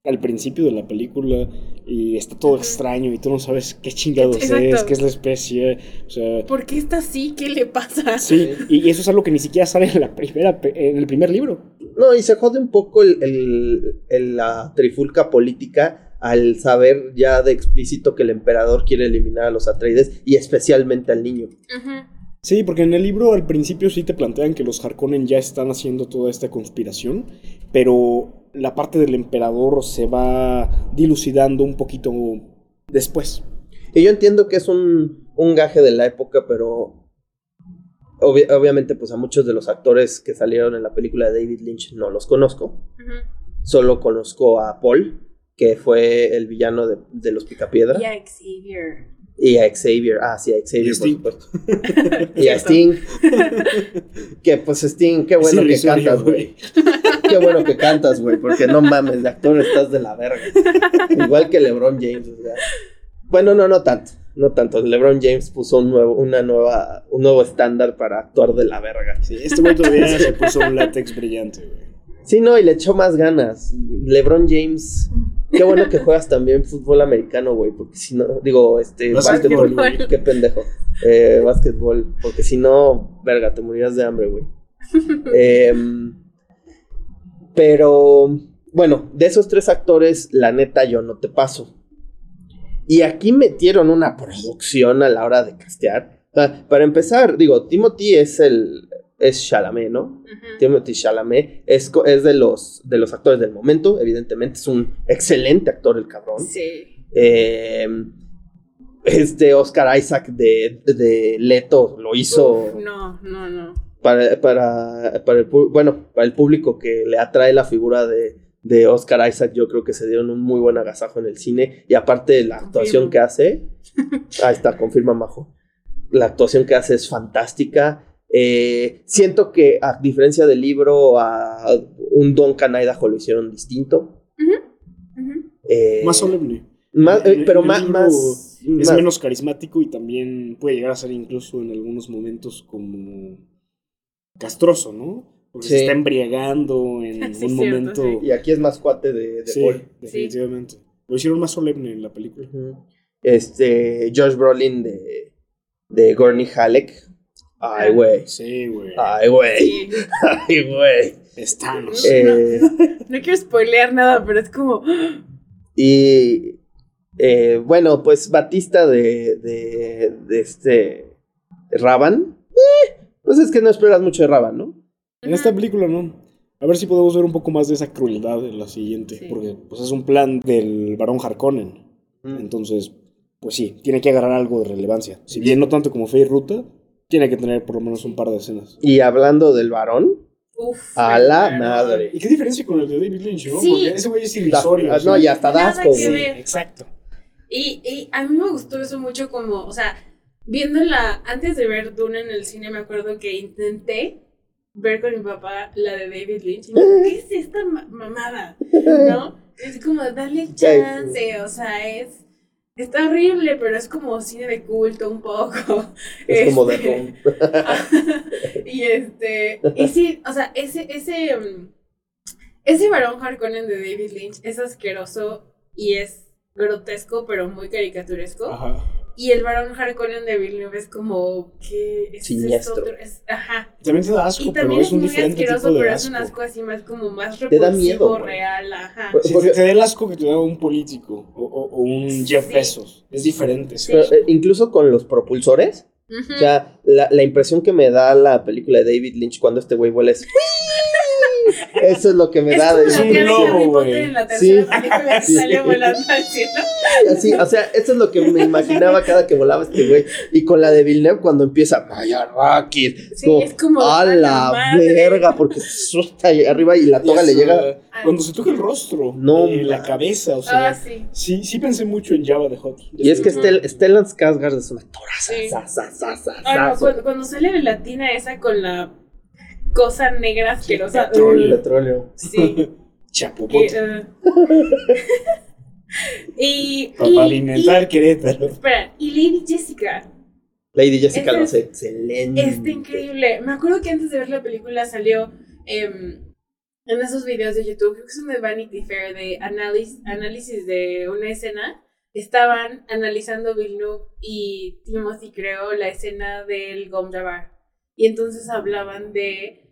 al principio de la película y está todo extraño y tú no sabes qué chingados Exacto. es, qué es la especie. O sea, ¿Por qué está así? ¿Qué le pasa? sí, y eso es algo que ni siquiera sale en, la primera, en el primer libro. No, y se jode un poco el, el- el- la trifulca política al saber ya de explícito que el emperador quiere eliminar a los Atreides y especialmente al niño. Sí, porque en el libro al principio sí te plantean que los Harkonnen ya están haciendo toda esta conspiración, pero la parte del emperador se va dilucidando un poquito después. Y yo entiendo que es un, un gaje de la época, pero obvi- obviamente pues a muchos de los actores que salieron en la película de David Lynch no los conozco. Solo conozco a Paul, que fue el villano de, de los Picapiedra. Y a Xavier. Y a Xavier, ah, sí, a Y Xavier, por Sting. supuesto. y a. (laughs) (laughs) Sting. que pues Sting, qué bueno Sí, que cantas, güey. (laughs) Qué bueno que cantas, güey, porque no mames, de actor estás de la verga. Igual que LeBron James, o sea. Bueno, no, no tanto, no tanto. LeBron James puso un nuevo, una nueva, un nuevo estándar para actuar de la verga. Sí, este güey todavía (laughs) se puso un látex brillante, güey. Sí, no, y le echó más ganas. LeBron James. Qué bueno que juegas también fútbol americano, güey, porque si no, digo, este, Básquetbol. básquetbol, (laughs) qué pendejo. Eh, básquetbol, porque si no, verga, te morías de hambre, güey. Em, (laughs) pero, bueno, de esos tres actores, la neta, yo no te paso. Y aquí metieron una producción a la hora de castear. O sea, para empezar, digo, Timothy es el. Es Chalamet, ¿no? Timothy Chalamet es, es de, los, de los actores del momento, evidentemente es un excelente actor el cabrón. Sí. Eh, este Oscar Isaac de, de Leto lo hizo Uf, no, no, no. Para, para, para el, bueno, para el público que le atrae la figura de, de Oscar Isaac, yo creo que se dieron un muy buen agasajo en el cine. Y aparte de la actuación que hace, (laughs) ahí está, confirma Majo. La actuación que hace es fantástica. Eh, siento que, a diferencia del libro, a un Don Canaidajo lo hicieron distinto. Eh, Más solemne. más- eh, pero el más, más, Es más- menos carismático y también puede llegar a ser incluso en algunos momentos como castroso, ¿no? Porque se está embriagando en (laughs) Sí, un cierto, momento. sí. Y aquí es más cuate de, de Sí, Paul. definitivamente. Lo hicieron más solemne en la película. Este, Josh Brolin de, de Gurney Halleck. Ay, güey. Sí, güey. Ay, güey. Sí. (laughs) Ay, güey. Es Thanos. Eh, No quiero spoilear nada, pero es como. (gasps) y eh, bueno, pues Batista de, de, de este Raban. Eh, pues es que no esperas mucho de Raban, ¿no? En esta película no. A ver si podemos ver un poco más de esa crueldad en la siguiente. Sí. Porque pues es un plan del varón Harkonnen. Entonces, pues sí, tiene que agarrar algo de relevancia. Si bien no tanto como Fe y Ruta, tiene que tener por lo menos un par de escenas. Y hablando del varón, Uf. a la madre. ¿Y qué diferencia con el de David Lynch, no? Sí. Porque ese güey es irrisorio. Ah, no, y hasta Nada Dasco, que güey. ver. Exacto. Y, y a mí me gustó eso mucho como, o sea, viéndola, antes de ver Duna en el cine, me acuerdo que intenté ver con mi papá la de David Lynch. Y me dijo, ¿qué es esta ma- mamada? ¿No? Es como, dale chance, o sea, es... Está horrible, pero es como cine de culto un poco. (laughs) Es como de Este, Ron. (laughs) y este, y sí, o sea, ese, ese, mm, ese varón Harkonnen de David Lynch es asqueroso y es grotesco, pero muy caricaturesco. Ajá. Y el varón Harkonnen de Villeneuve es como que es, es Siniestro. otro, es- ajá. También te da asco, Y pero es es un muy diferente asqueroso, tipo de pero asco. es un asco así más como más Te da miedo, real, ajá. Sí, Porque- te, da el asco que te da un político o, o- o un Jeff Sí. Bezos. Es diferente. Sí. Pero, eh, incluso con los propulsores, Ujú. o sea, la, la impresión que me da la película de David Lynch cuando este güey vuela es... Eso es lo que me es da de... Potter güey. en la Sí. Sí. sale volando al cielo. Así, o sea, eso es lo que me imaginaba cada que volaba este güey. Y con la de Villeneuve cuando empieza, Maya Rakis. Sí, es como, a la madre". verga, porque suelta ahí arriba y la toga Y le llega. Cuando se toca el rostro, No, eh, la cabeza, o sea, Ah, sí. sí, sí pensé mucho en Java de Hot. Y es que. Stel- Stellan Skarsgård es una toraza. Sí. sa, sa, sa, sa, no, sa, cuando, cuando sale la latina esa con la cosa negra asquerosa. petróleo. petróleo. sí. (laughs) Chapopote. que, uh. (laughs) y, Para alimentar y- Querétaro. espera, y Lady Jessica. Lady Jessica lo es- hace excelente. Está increíble. Me acuerdo que antes de ver la película salió em, en esos videos de YouTube, creo que son de Vanity Fair, de análisis, análisis de una escena. Estaban analizando Villeneuve y Timothy, creo, la escena del Gom Jabbar. Y entonces hablaban de,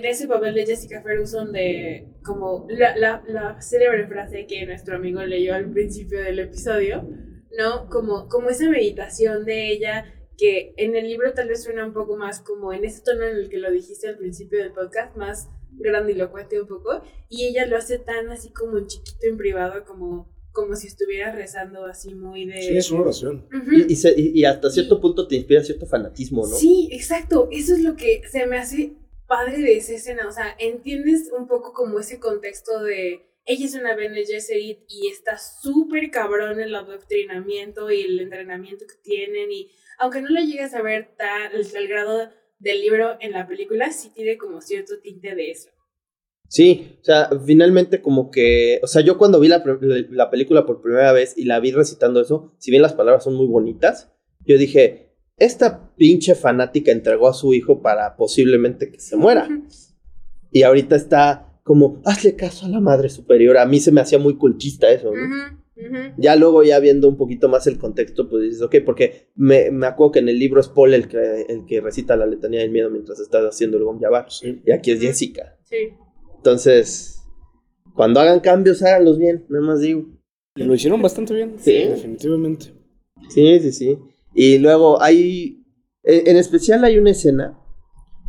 de ese papel de Jessica Ferguson, de como la, la, la célebre frase que nuestro amigo leyó al principio del episodio, ¿no? Como, como esa meditación de ella que en el libro tal vez suena un poco más como en ese tono en el que lo dijiste al principio del podcast, más grandilocuente un poco, y ella lo hace tan así como en chiquito en privado, como, como si estuviera rezando así muy de... Sí, es una oración. Ujú. Y, y se- y- y hasta cierto punto te inspira cierto fanatismo, ¿no? Sí, exacto. Eso es lo que se me hace padre de esa escena. O sea, entiendes un poco como ese contexto de ella es una Bene Gesserit y está súper cabrón el adoctrinamiento y el entrenamiento que tienen. Y aunque no lo llegas a ver tan al, al grado del libro en la película, sí tiene como cierto tinte de eso. Sí, o sea, finalmente como que, o sea, yo cuando vi la, la, película por primera vez y la vi recitando eso, si bien las palabras son muy bonitas, yo dije, esta pinche fanática entregó a su hijo para posiblemente que se muera. Y ahorita está como, hazle caso a la madre superior. A mí se me hacía muy cultista eso, ¿no? Ya luego, ya viendo un poquito más el contexto, pues dices, ok, porque me, me acuerdo que en el libro es Paul el que, el que recita la letanía del miedo mientras está haciendo el Gom Y aquí es Jessica. Sí. Entonces, cuando hagan cambios, háganlos bien, nada más digo. Y lo hicieron bastante bien. Sí. Definitivamente. Sí, sí, sí. Y luego hay, en especial hay una escena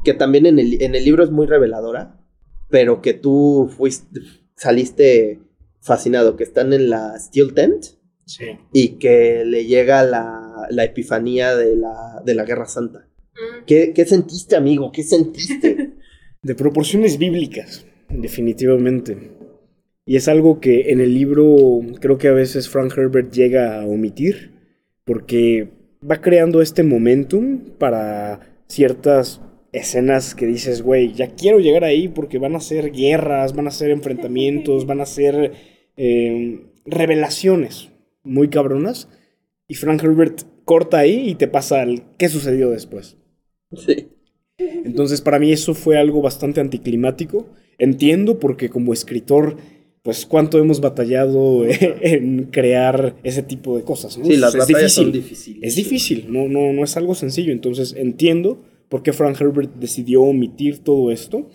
que también en el, en el libro es muy reveladora, pero que tú fuiste, saliste fascinado, que están en la Steel Tent. Sí. Y que le llega la, la epifanía de la, de la Guerra Santa. Mm. ¿Qué, ¿Qué sentiste, amigo? ¿Qué sentiste? (laughs) de proporciones bíblicas, definitivamente. Y es algo que en el libro creo que a veces Frank Herbert llega a omitir, porque va creando este momentum para ciertas escenas que dices, güey, ya quiero llegar ahí porque van a ser guerras, van a ser enfrentamientos, van a ser eh, revelaciones muy cabronas. Y Frank Herbert corta ahí y te pasa el qué sucedió después. Sí. Entonces para mí eso fue algo bastante anticlimático. Entiendo porque como escritor, pues cuánto hemos batallado (laughs) en crear ese tipo de cosas. Sí, las es difícil. son difíciles. Es difícil, no, no, no es algo sencillo. Entonces entiendo por qué Frank Herbert decidió omitir todo esto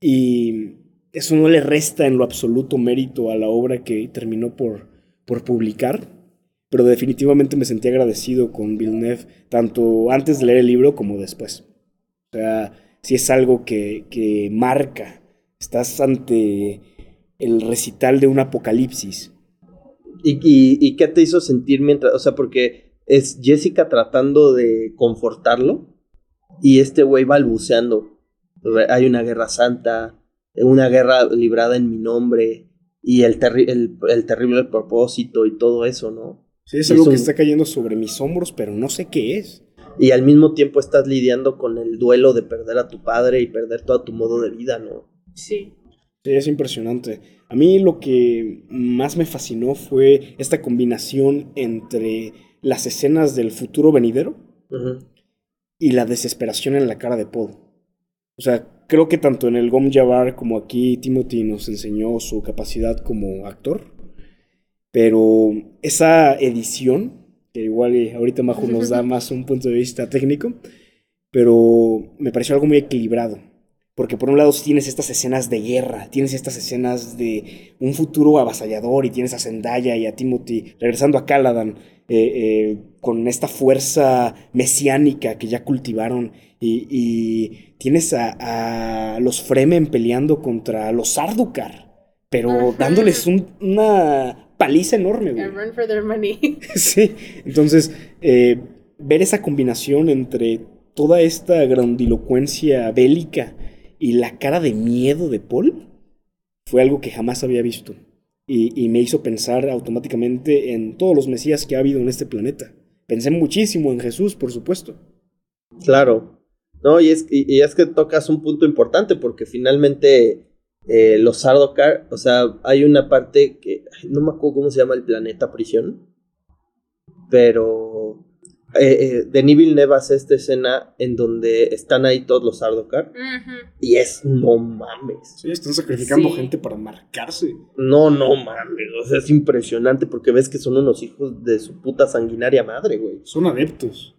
y eso no le resta en lo absoluto mérito a la obra que terminó por, por publicar. Pero definitivamente me sentí agradecido con Villeneuve, tanto antes de leer el libro como después. O sea, si es algo que, que marca. Estás ante el recital de un apocalipsis. ¿Y, y, qué te hizo sentir mientras, o sea, porque es Jessica tratando de confortarlo y este güey balbuceando. Hay una guerra santa, una guerra librada en mi nombre y el, el, el terrible propósito y todo eso, ¿no? Sí, es algo que está cayendo sobre mis hombros, pero no sé qué es y al mismo tiempo estás lidiando con el duelo de perder a tu padre y perder todo tu modo de vida, ¿no? Sí. Sí, es impresionante. A mí lo que más me fascinó fue esta combinación entre las escenas del futuro venidero y la desesperación en la cara de Paul. O sea, creo que tanto en el Gom Jabbar como aquí Timothy nos enseñó su capacidad como actor. Pero esa edición que igual ahorita Majo nos da (laughs) más un punto de vista técnico, pero me pareció algo muy equilibrado. Porque por un lado tienes estas escenas de guerra, tienes estas escenas de un futuro avasallador y tienes a Zendaya y a Timothy regresando a Caladan eh, eh, con esta fuerza mesiánica que ya cultivaron y, tienes a, los Fremen peleando contra los Sardukar, pero dándoles una paliza enorme, güey. run for their money. (laughs) sí, entonces, eh, ver esa combinación entre toda esta grandilocuencia bélica y la cara de miedo de Paul fue algo que jamás había visto. Y, me hizo pensar automáticamente en todos los mesías que ha habido en este planeta. Pensé muchísimo en Jesús, por supuesto. Claro. No, y es, y es que tocas un punto importante porque finalmente eh, los Sardokar, o sea, hay una parte que no me acuerdo cómo se llama el planeta prisión, pero eh, eh, Denis Villeneuve hace esta escena en donde están ahí todos los Sardokar y es no mames. Sí, están sacrificando gente para marcarse. No, no mames, o sea, es impresionante porque ves que son unos hijos de su puta sanguinaria madre, güey. Son adeptos.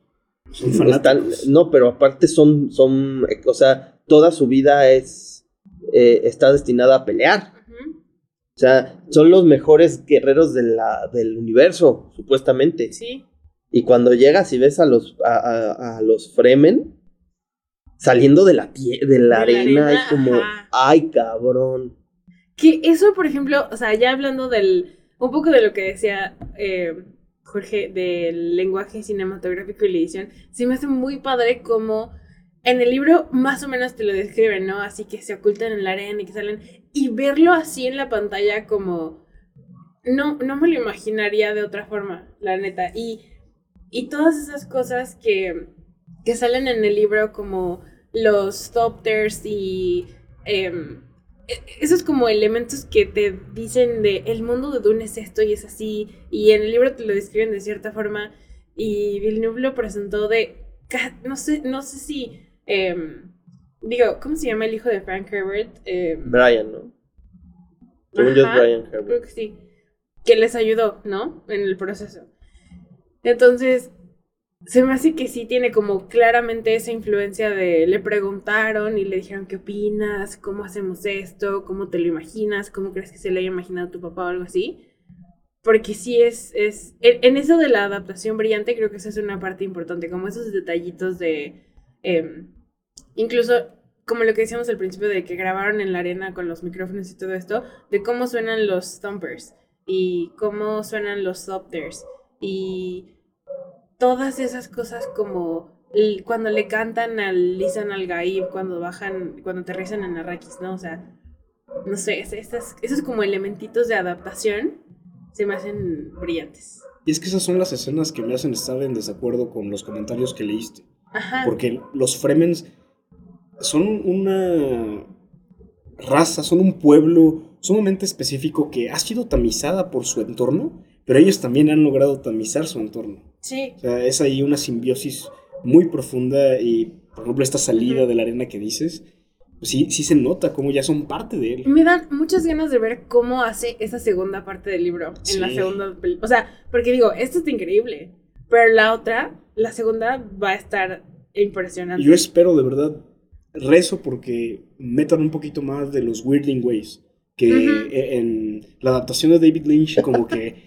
Son fanáticos. no, pero aparte son, son, o sea, toda su vida es eh, está destinada a pelear. O sea, son los mejores guerreros de la, del universo, supuestamente. Sí. Y cuando llegas y ves a los, a, los Fremen saliendo de la, de la, arena, es como, ay, cabrón. Que eso, por ejemplo, o sea, ya hablando del, un poco de lo que decía eh, Jorge, del lenguaje cinematográfico y la edición, sí me hace muy padre como en el libro más o menos te lo describen, ¿no? Así que se ocultan en la arena y que salen. Y verlo así en la pantalla como... No, no me lo imaginaría de otra forma, la neta. Y, y todas esas cosas que, que salen en el libro como los Thopters y... Em, e, esos como elementos que te dicen de el mundo de Dune es esto y es así, y en el libro te lo describen de cierta forma, y Villeneuve lo presentó de, no sé, no sé si, em, digo, ¿cómo se llama el hijo de Frank Herbert? Em, Brian, ¿no? Brian Herbert. Creo que sí, que les ayudó, ¿no? En el proceso. Entonces, se me hace que sí tiene como claramente esa influencia de le preguntaron y le dijeron qué opinas, cómo hacemos esto, cómo te lo imaginas, cómo crees que se le haya imaginado a tu papá o algo así. Porque sí es, es en, eso de la adaptación brillante creo que esa es una parte importante, como esos detallitos de, em, incluso como lo que decíamos al principio de que grabaron en la arena con los micrófonos y todo esto, de cómo suenan los thumpers y cómo suenan los sopters y todas esas cosas como cuando le cantan al Lisan al Gaib, cuando bajan, cuando aterrizan en Arrakis, ¿no? O sea, no sé, esos como elementitos de adaptación se me hacen brillantes. Y es que esas son las escenas que me hacen estar en desacuerdo con los comentarios que leíste. Ajá. Porque los Fremens son una raza, son un pueblo sumamente específico que ha sido tamizada por su entorno, pero ellos también han logrado tamizar su entorno. Sí. O sea, es ahí una simbiosis muy profunda y, por ejemplo, esta salida de la arena que dices, pues sí, sí se nota como ya son parte de él. Me dan muchas ganas de ver cómo hace esa segunda parte del libro en la segunda película. O sea, porque digo, esto es increíble, pero la otra, la segunda, va a estar impresionante. Yo espero de verdad, rezo porque metan un poquito más de los Weirdling Ways. Que e, en la adaptación de David Lynch, como que (laughs)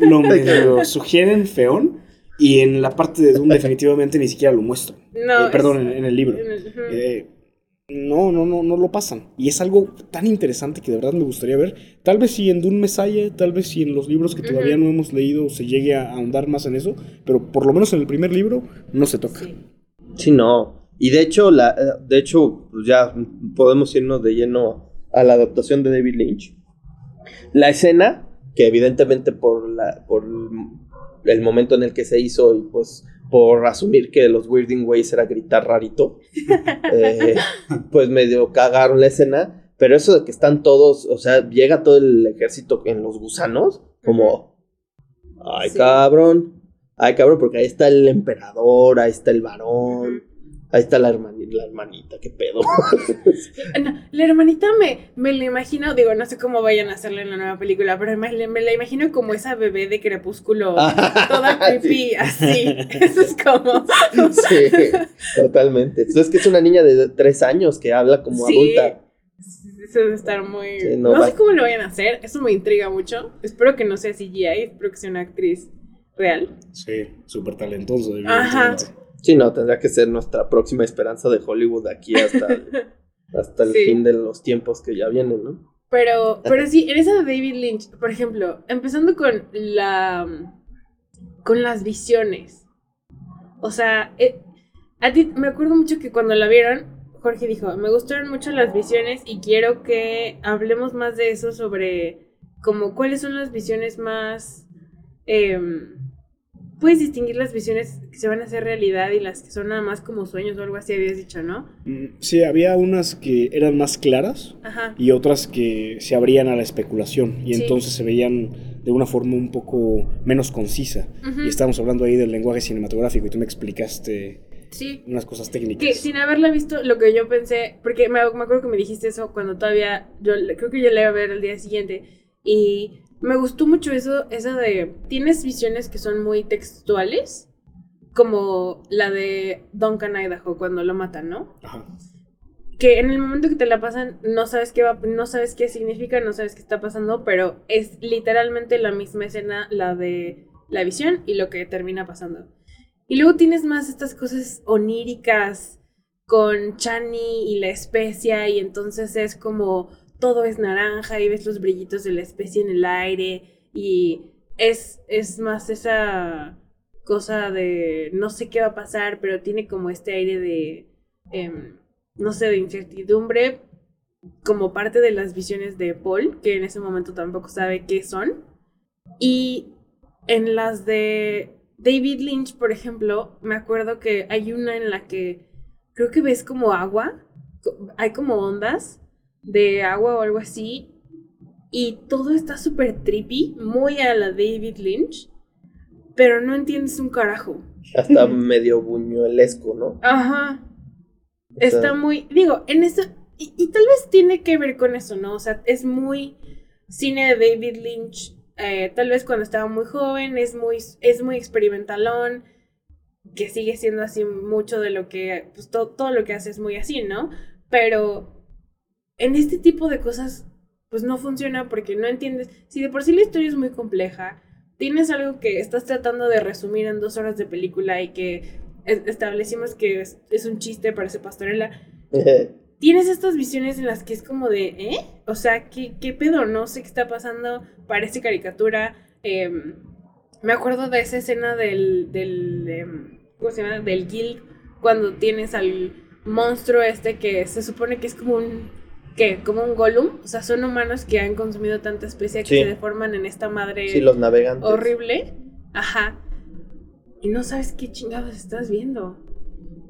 lo, sugieren feón. Y en la parte de Doom definitivamente ni siquiera lo muestran. No, eh, perdón, en, el libro. Eh, no, no, no, no lo pasan. Y es algo tan interesante que de verdad me gustaría ver. Tal vez si en Dune Messiah, tal vez si en los libros que todavía no hemos leído se llegue a ahondar más en eso. Pero por lo menos en el primer libro no se toca. Sí, no. Y de hecho, la, eh, de hecho, pues ya podemos irnos de lleno a la adaptación de David Lynch. La escena que evidentemente por, la, por el momento en el que se hizo y pues por asumir que los Weirding Ways era gritar rarito, (laughs) eh, pues medio cagaron la escena, pero eso de que están todos, o sea, llega todo el ejército en los gusanos, como, ay cabrón, ay cabrón, porque ahí está el emperador, ahí está el varón, Ahí está la hermanita, la hermanita, qué pedo. (laughs) la hermanita me, me la imagino, digo, no sé cómo vayan a hacerla en la nueva película, pero me, la imagino como esa bebé de crepúsculo, toda (laughs) creepy, así. (laughs) Eso es como. sí, totalmente. Entonces, que es una niña de tres años que habla como adulta. Eso debe estar muy. no, sé cómo lo vayan a hacer, eso me intriga mucho. Espero que no sea CGI, espero que sea una actriz real. Sí, súper talentoso, Ajá. Sí, no, tendrá que ser nuestra próxima esperanza de Hollywood aquí hasta el, (laughs) hasta el fin de los tiempos que ya vienen, ¿no? Pero, pero sí, en esa de David Lynch, por ejemplo, empezando con la. con las visiones. O sea, eh, a ti me acuerdo mucho que cuando la vieron, Jorge dijo: Me gustaron mucho las visiones y quiero que hablemos más de eso sobre como cuáles son las visiones más. Eh, puedes distinguir las visiones que se van a hacer realidad y las que son nada más como sueños o algo así, habías dicho, ¿no? Mm, sí, había unas que eran más claras y otras que se abrían a la especulación y entonces se veían de una forma un poco menos concisa. Y estábamos hablando ahí del lenguaje cinematográfico y tú me explicaste sí. unas cosas técnicas. Que sin haberla visto, lo que yo pensé, porque me, me acuerdo que me dijiste eso cuando todavía, yo creo que yo la iba a ver el día siguiente y me gustó mucho eso, eso de, tienes visiones que son muy textuales, como la de Duncan Idaho cuando lo matan, ¿no? Ajá. Que en el momento que te la pasan no sabes qué va, no sabes qué significa, no sabes qué está pasando, pero es literalmente la misma escena, la de la visión y lo que termina pasando. Y luego tienes más estas cosas oníricas con Chani y la especia y entonces es como todo es naranja y ves los brillitos de la especie en el aire y es, es más esa cosa de no sé qué va a pasar, pero tiene como este aire de, em, no sé, de incertidumbre como parte de las visiones de Paul, que en ese momento tampoco sabe qué son. Y en las de David Lynch, por ejemplo, me acuerdo que hay una en la que creo que ves como agua hay como ondas de agua o algo así. Y todo está súper trippy, muy a la David Lynch. Pero no entiendes un carajo. Hasta (laughs) medio buñuelesco, ¿no? Ajá. está muy. Digo, en eso. Y, y, tal vez tiene que ver con eso, ¿no? O sea, es muy cine de David Lynch. Eh, tal vez cuando estaba muy joven, es muy, es muy experimentalón. Que sigue siendo así mucho de lo que. Pues todo lo que hace es muy así, ¿no? Pero en este tipo de cosas, pues no funciona porque no entiendes. Si de por sí la historia es muy compleja, tienes algo que estás tratando de resumir en dos horas de película y que establecimos que es, un chiste, parece pastorela. (laughs) tienes estas visiones en las que es como de, ¿eh? O sea, ¿qué, qué pedo? No sé qué está pasando, parece caricatura. Em, me acuerdo de esa escena del, del em, ¿cómo se llama? Del guild, cuando tienes al monstruo este que se supone que es como un ¿qué? Como un Gollum. O sea, son humanos que han consumido tanta especie que se deforman en esta madre. Sí, los navegantes. Horrible. Ajá. Y no sabes qué chingados estás viendo.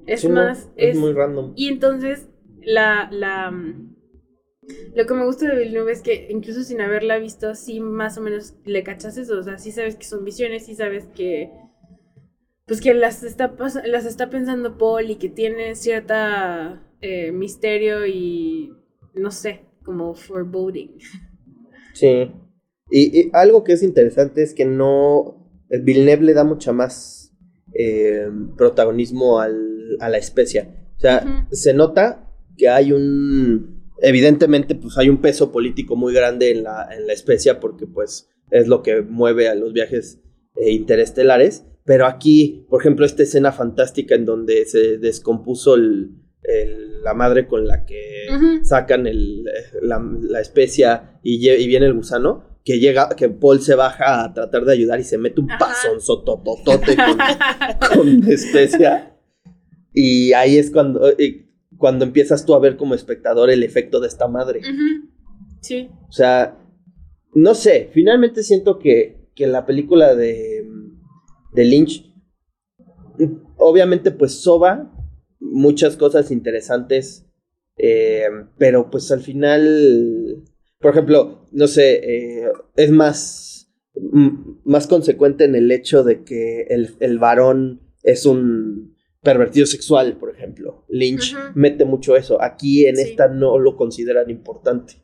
Es más. es, muy random. Y entonces, la. la mm, lo que me gusta de Villeneuve es que incluso sin haberla visto, sí más o menos le cachas eso. O sea, sí sabes que son visiones, sí sabes que. Pues que las está, las está pensando Paul y que tiene cierta eh, misterio y no sé, como foreboding. Sí. Y, algo que es interesante es que no. Villeneuve le da mucha más eh, protagonismo al, a la especie. O sea, se nota que hay un. Evidentemente, pues hay un peso político muy grande en la, en la especia porque, pues, es lo que mueve a los viajes eh, interestelares. Pero aquí, por ejemplo, esta escena fantástica en donde se descompuso el, la madre con la que sacan el, la, la, especia y, viene el gusano, que llega, que Paul se baja a tratar de ayudar y se mete un pasón sotototote con, (laughs) con especia. Y ahí es cuando, cuando empiezas tú a ver como espectador el efecto de esta madre. Sí. O sea, no sé, finalmente siento que, que la película de, de Lynch, obviamente pues Soba muchas cosas interesantes, eh, pero pues al final, por ejemplo, no sé, eh, es más, más consecuente en el hecho de que el, varón es un pervertido sexual, por ejemplo. Lynch mete mucho eso. Aquí en esta no lo consideran importante.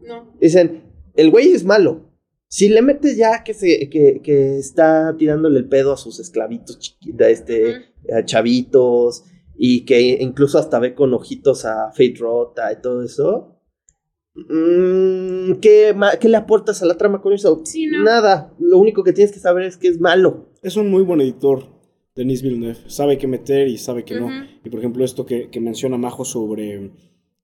No. Dicen, el güey es malo. Si le metes ya que, se, que, que está tirándole el pedo a sus esclavitos chiquitos, este, a chavitos, y que incluso hasta ve con ojitos a Fate Rota y todo eso. Mm, ¿qué, le aportas a la trama con eso? Nada. Lo único que tienes que saber es que es malo. Es un muy buen editor, Denis Villeneuve. Sabe qué meter y sabe que no. Y por ejemplo, esto que, que, menciona Majo sobre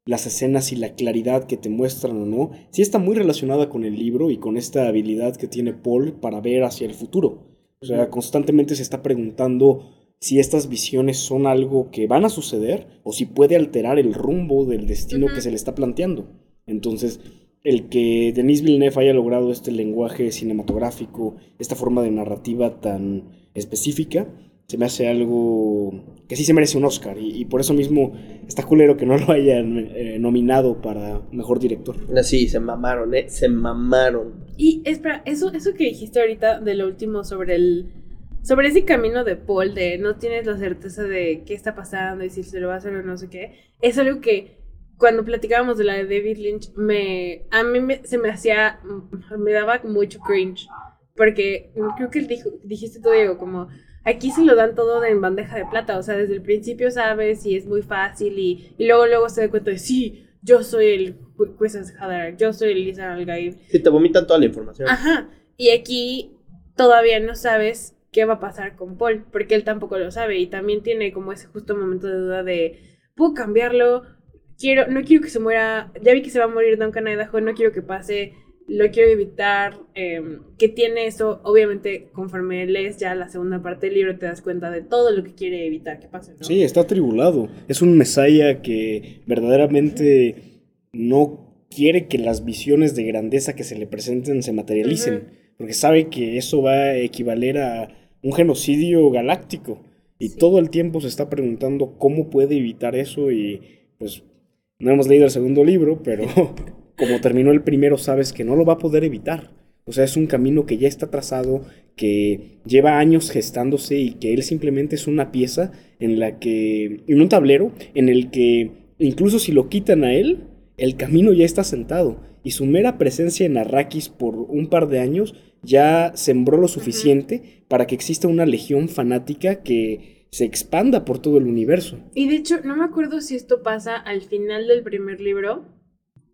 las escenas y la claridad que te muestran o no, sí está muy relacionada con el libro y con esta habilidad que tiene Paul para ver hacia el futuro. O sea, constantemente se está preguntando si estas visiones son algo que van a suceder o si puede alterar el rumbo del destino que se le está planteando. Entonces, el que Denis Villeneuve haya logrado este lenguaje cinematográfico, esta forma de narrativa tan específica, se me hace algo que sí se merece un Oscar y, por eso mismo está culero que no lo hayan eh, nominado para mejor director. Sí, se mamaron, ¿eh? Se mamaron. Y espera, eso, eso que dijiste ahorita de lo último sobre el sobre ese camino de Paul, de no tienes la certeza de qué está pasando y si se lo va a hacer o no sé qué, es algo que cuando platicábamos de la de David Lynch, me, a mí se me hacía, me daba mucho cringe, porque creo que dijo, dijiste tú, Diego, como aquí se lo dan todo en bandeja de plata, o sea, desde el principio sabes y es muy fácil y, y luego luego se da cuenta de, sí, yo soy el Quesas Hadar, yo soy el Lisa al Sí, te vomitan toda la información. Ajá, y aquí todavía no sabes qué va a pasar con Paul, porque él tampoco lo sabe y también tiene como ese justo momento de duda de, ¿puedo cambiarlo? Quiero, no quiero que se muera, ya vi que se va a morir Duncan Idaho, no quiero que pase, lo quiero evitar, em, que tiene eso, obviamente conforme lees ya la segunda parte del libro te das cuenta de todo lo que quiere evitar que pase. ¿no? Sí, está atribulado, es un Mesaya que verdaderamente no quiere que las visiones de grandeza que se le presenten se materialicen, porque sabe que eso va a equivaler a un genocidio galáctico. Y todo el tiempo se está preguntando cómo puede evitar eso y pues No hemos leído el segundo libro, pero (laughs) como terminó el primero, sabes que no lo va a poder evitar. O sea, es un camino que ya está trazado, que lleva años gestándose y que él simplemente es una pieza en la que, en un tablero, en el que incluso si lo quitan a él, el camino ya está sentado. Y su mera presencia en Arrakis por un par de años ya sembró lo suficiente para que exista una legión fanática que se expanda por todo el universo. Y de hecho, no me acuerdo si esto pasa al final del primer libro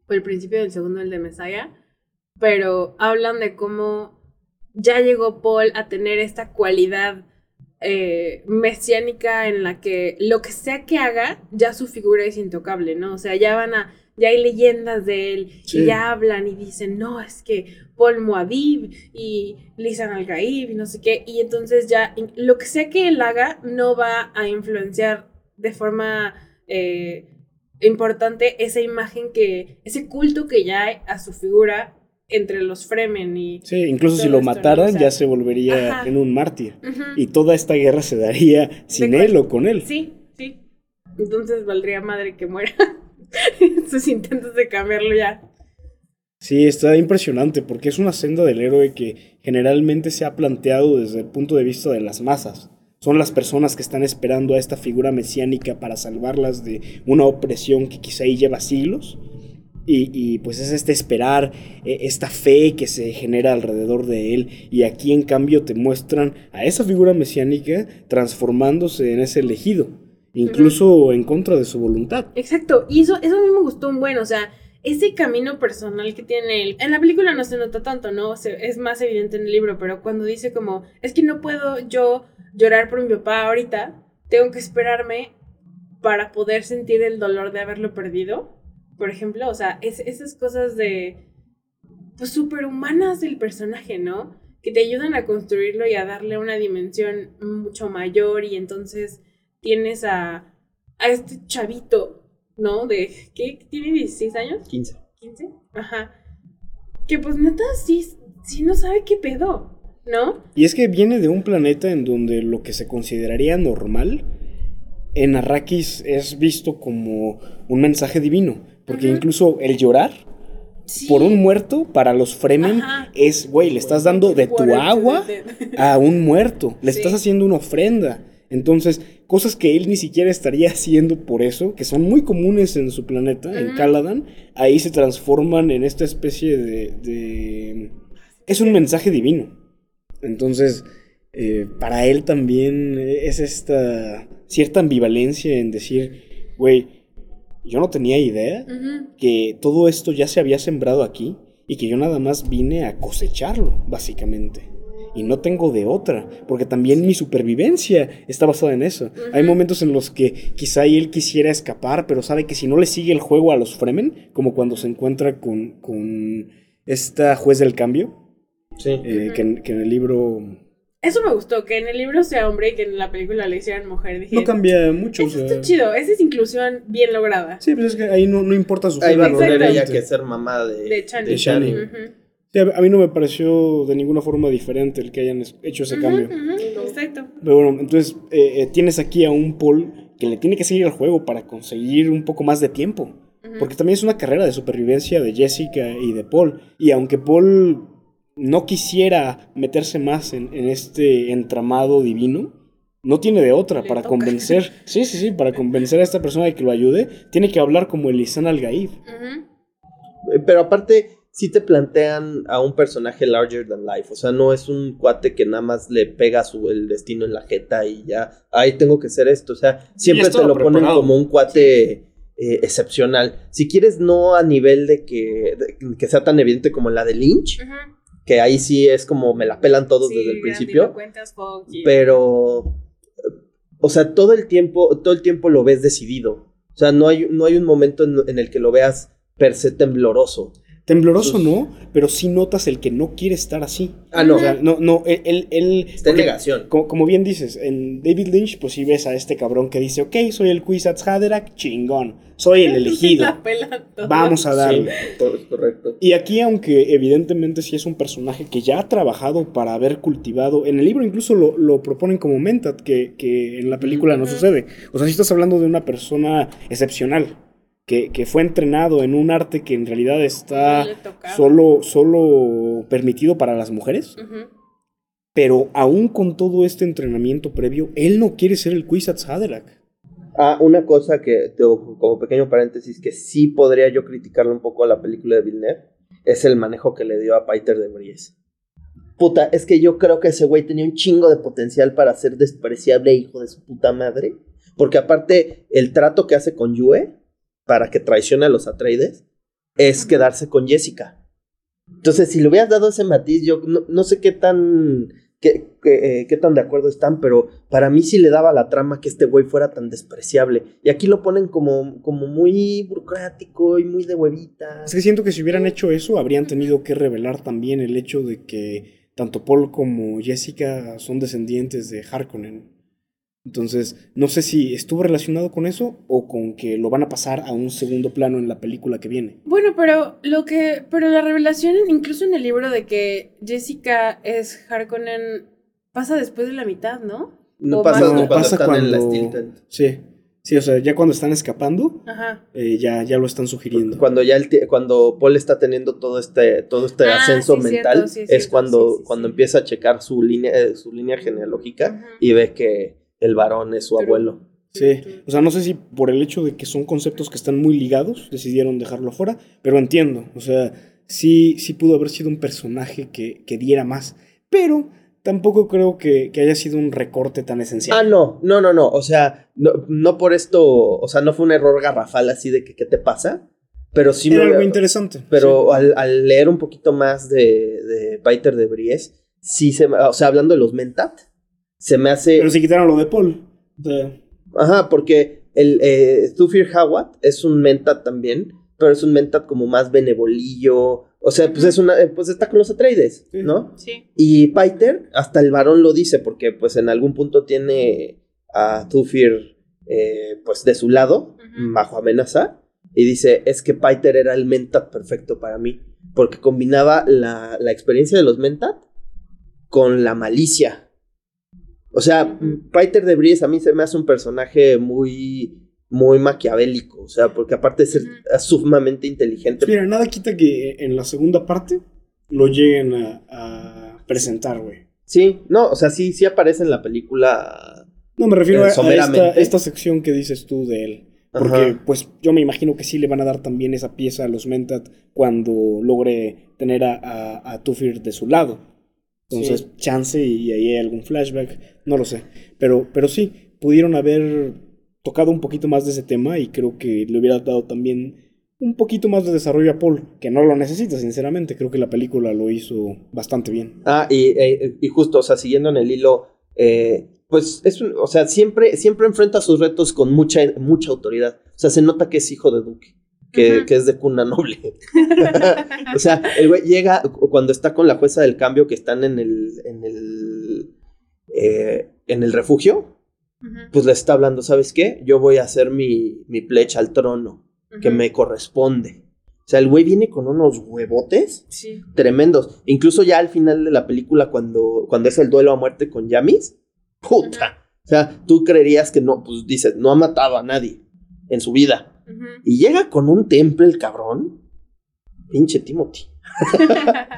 o el principio del segundo, el de Messiah, pero hablan de cómo ya llegó Paul a tener esta cualidad eh, mesiánica en la que lo que sea que haga, ya su figura es intocable, ¿no? O sea, ya van a, ya hay leyendas de él y ya hablan y dicen, no, es que Paul Muad'Dib y Lisan Al-Gaib y no sé qué, y entonces ya lo que sea que él haga no va a influenciar de forma eh, importante esa imagen que, ese culto que ya hay a su figura entre los Fremen y... Sí, incluso si lo mataran ya se volvería en un mártir. Y toda esta guerra se daría sin él o con él. Sí, sí. Entonces valdría madre que muera. (laughs) Sus intentos de cambiarlo ya. Sí, está impresionante porque es una senda del héroe que generalmente se ha planteado desde el punto de vista de las masas. Son las personas que están esperando a esta figura mesiánica para salvarlas de una opresión que quizá ahí lleva siglos y, pues es este esperar, e, esta fe que se genera alrededor de él. Y aquí en cambio te muestran a esa figura mesiánica transformándose en ese elegido, incluso en contra de su voluntad. Exacto, y eso, eso a mí me gustó un buen, o sea, ese camino personal que tiene él. En la película no se nota tanto, ¿no? es más evidente en el libro, pero cuando dice como, es que no puedo yo llorar por mi papá ahorita, tengo que esperarme para poder sentir el dolor de haberlo perdido por ejemplo, o sea, es, esas cosas de, pues, superhumanas del personaje, ¿no? Que te ayudan a construirlo y a darle una dimensión mucho mayor y entonces tienes a, a este chavito, ¿no? De, ¿qué? ¿Tiene 16 años? 15. 15, ajá. Que pues neta sí, sí no sabe qué pedo, ¿no? Y es que viene de un planeta en donde lo que se consideraría normal en Arrakis es visto como un mensaje divino. Porque incluso el llorar por un muerto para los Fremen es, güey, le estás dando de tu agua a un muerto. Le estás haciendo una ofrenda. Entonces, cosas que él ni siquiera estaría (laughs) haciendo por eso, que son muy comunes en su planeta, en Caladan, ahí se transforman en esta especie de... Es un mensaje divino. Entonces, eh, para él también es esta cierta ambivalencia en decir, güey, yo no tenía idea que todo esto ya se había sembrado aquí y que yo nada más vine a cosecharlo, básicamente. Y no tengo de otra, porque también mi supervivencia está basada en eso. Hay momentos en los que quizá él quisiera escapar, pero sabe que si no le sigue el juego a los Fremen, como cuando se encuentra con, con esta juez del cambio, eh, que en el libro eso me gustó, que en el libro sea hombre y que en la película le hicieran mujer. no cambia mucho. Eso está chido, esa es inclusión bien lograda. Sí, pues es que ahí no, no importa su Ahí va a tener ella que ser mamá de, de A mí no me pareció de ninguna forma diferente el que hayan hecho ese cambio. Exacto. Pero bueno, entonces eh, eh, tienes aquí a un Paul que le tiene que seguir el juego para conseguir un poco más de tiempo. Porque también es una carrera de supervivencia de Jessica y de Paul. Y aunque Paul no quisiera meterse más en, este entramado divino, no tiene de otra para convencer, (laughs) sí, sí, sí, para convencer a esta persona de que lo ayude, tiene que hablar como Elisan Al-Gaib. Eh, pero aparte, sí te plantean a un personaje larger than life, o sea, no es un cuate que nada más le pega su, el destino en la jeta y ya, ahí tengo que hacer esto, o sea, siempre te lo ponen como un cuate... Eh, excepcional. Si quieres, no a nivel de que, que sea tan evidente como la de Lynch, que ahí sí es como me la pelan todos desde el principio. pero, o sea, todo el tiempo, todo el tiempo lo ves decidido. O sea, no hay, no hay un momento en, el que lo veas per se tembloroso. Tembloroso no, pero sí notas el que no quiere estar así. Ah, no. no, no, él... él, Está en negación. Como, bien dices, en David Lynch, pues sí ves a este cabrón que dice, ok, soy el Kwisatz Haderach, chingón. Soy el (laughs) elegido. Vamos a darle. correcto. Y aquí, aunque evidentemente sí es un personaje que ya ha trabajado para haber cultivado, en el libro incluso lo, lo proponen como Mentat, que, que en la película no sucede. O sea, si estás hablando de una persona excepcional que, que, fue entrenado en un arte que en realidad está solo, solo permitido para las mujeres. Pero aún con todo este entrenamiento previo, él no quiere ser el Kwisatz Haderach. Ah, una cosa que, como pequeño paréntesis, que sí podría yo criticarle un poco a la película de Villeneuve, es el manejo que le dio a Peter de Vries. Puta, es que yo creo que ese güey tenía un chingo de potencial para ser despreciable hijo de su puta madre. Porque aparte, el trato que hace con Yue para que traicione a los Atreides es quedarse con Jessica. Entonces, si le hubieras dado ese matiz, yo no, sé qué tan, qué, eh, qué, tan de acuerdo están, pero para mí sí le daba la trama que este güey fuera tan despreciable. Y aquí lo ponen como, como muy burocrático y muy de huevita. Es que siento que si hubieran hecho eso, habrían tenido que revelar también el hecho de que tanto Paul como Jessica son descendientes de Harkonnen. Entonces, no sé si estuvo relacionado con eso o con que lo van a pasar a un segundo plano en la película que viene. Bueno, pero lo que pero la revelación incluso en el libro de que Jessica es Harkonnen pasa después de la mitad, ¿no? No pasa, no, cuando están en la Sí. Sí, o sea, ya cuando están escapando, eh, ya, ya lo están sugiriendo. Cuando ya el cuando Paul está teniendo todo este, todo este ah, ascenso mental, es, cuando, cuando empieza a checar su línea, eh, su línea genealógica y ve que el varón es su abuelo. Sí, o sea, no sé si por el hecho de que son conceptos que están muy ligados, decidieron dejarlo fuera, pero entiendo, o sea, sí, sí pudo haber sido un personaje que, que diera más, pero tampoco creo que, haya sido un recorte tan esencial. Ah, no, no, no, no, o sea, no, no por esto, o sea, no fue un error garrafal así de que qué te pasa, pero sí Era algo interesante. Pero al, leer un poquito más de, de Peter de Bries, sí se, o sea, hablando de los Mentat, se me hace... Pero si quitaron lo de Paul. Ajá, porque el eh, Thufir Hawat es un mentat también, pero es un mentat como más benevolillo. O sea, pues es una, pues está con los Atreides, ¿no? Sí. Y Paiter, hasta el varón lo dice, porque pues en algún punto tiene a Thufir eh, pues de su lado, bajo amenaza, y dice, es que Paiter era el mentat perfecto para mí, porque combinaba la, la experiencia de los mentat con la malicia o sea, Peter de Bries a mí se me hace un personaje muy, muy maquiavélico. O sea, porque aparte de ser sumamente inteligente. Mira, nada quita que en la segunda parte lo lleguen a, presentar, güey. Sí, no, o sea, sí, sí aparece en la película. No, me refiero a, esta, esta, sección que dices tú de él. Porque, pues, yo me imagino que sí le van a dar también esa pieza a los Mentat cuando logre tener a, a, a Tufir de su lado. Entonces, chance y ahí hay algún flashback, no lo sé. Pero, pero sí, pudieron haber tocado un poquito más de ese tema y creo que le hubiera dado también un poquito más de desarrollo a Paul, que no lo necesita, sinceramente. Creo que la película lo hizo bastante bien. Ah, y, eh, y justo, o sea, siguiendo en el hilo, eh, pues es o sea, siempre, siempre enfrenta sus retos con mucha, mucha autoridad. O sea, se nota que es hijo de Duque que, es de cuna noble. (laughs) o sea, el güey llega cuando está con la jueza del cambio que están en el, en el, eh, en el refugio, pues le está hablando, ¿sabes qué? Yo voy a hacer mi, mi plecha al trono que me corresponde. O sea, el güey viene con unos huevotes tremendos. Incluso ya al final de la película, cuando, cuando es el duelo a muerte con Yamis, puta. O sea, tú creerías que no, pues dices, no ha matado a nadie en su vida. Y llega con un temple el cabrón. Pinche Timothy. (laughs)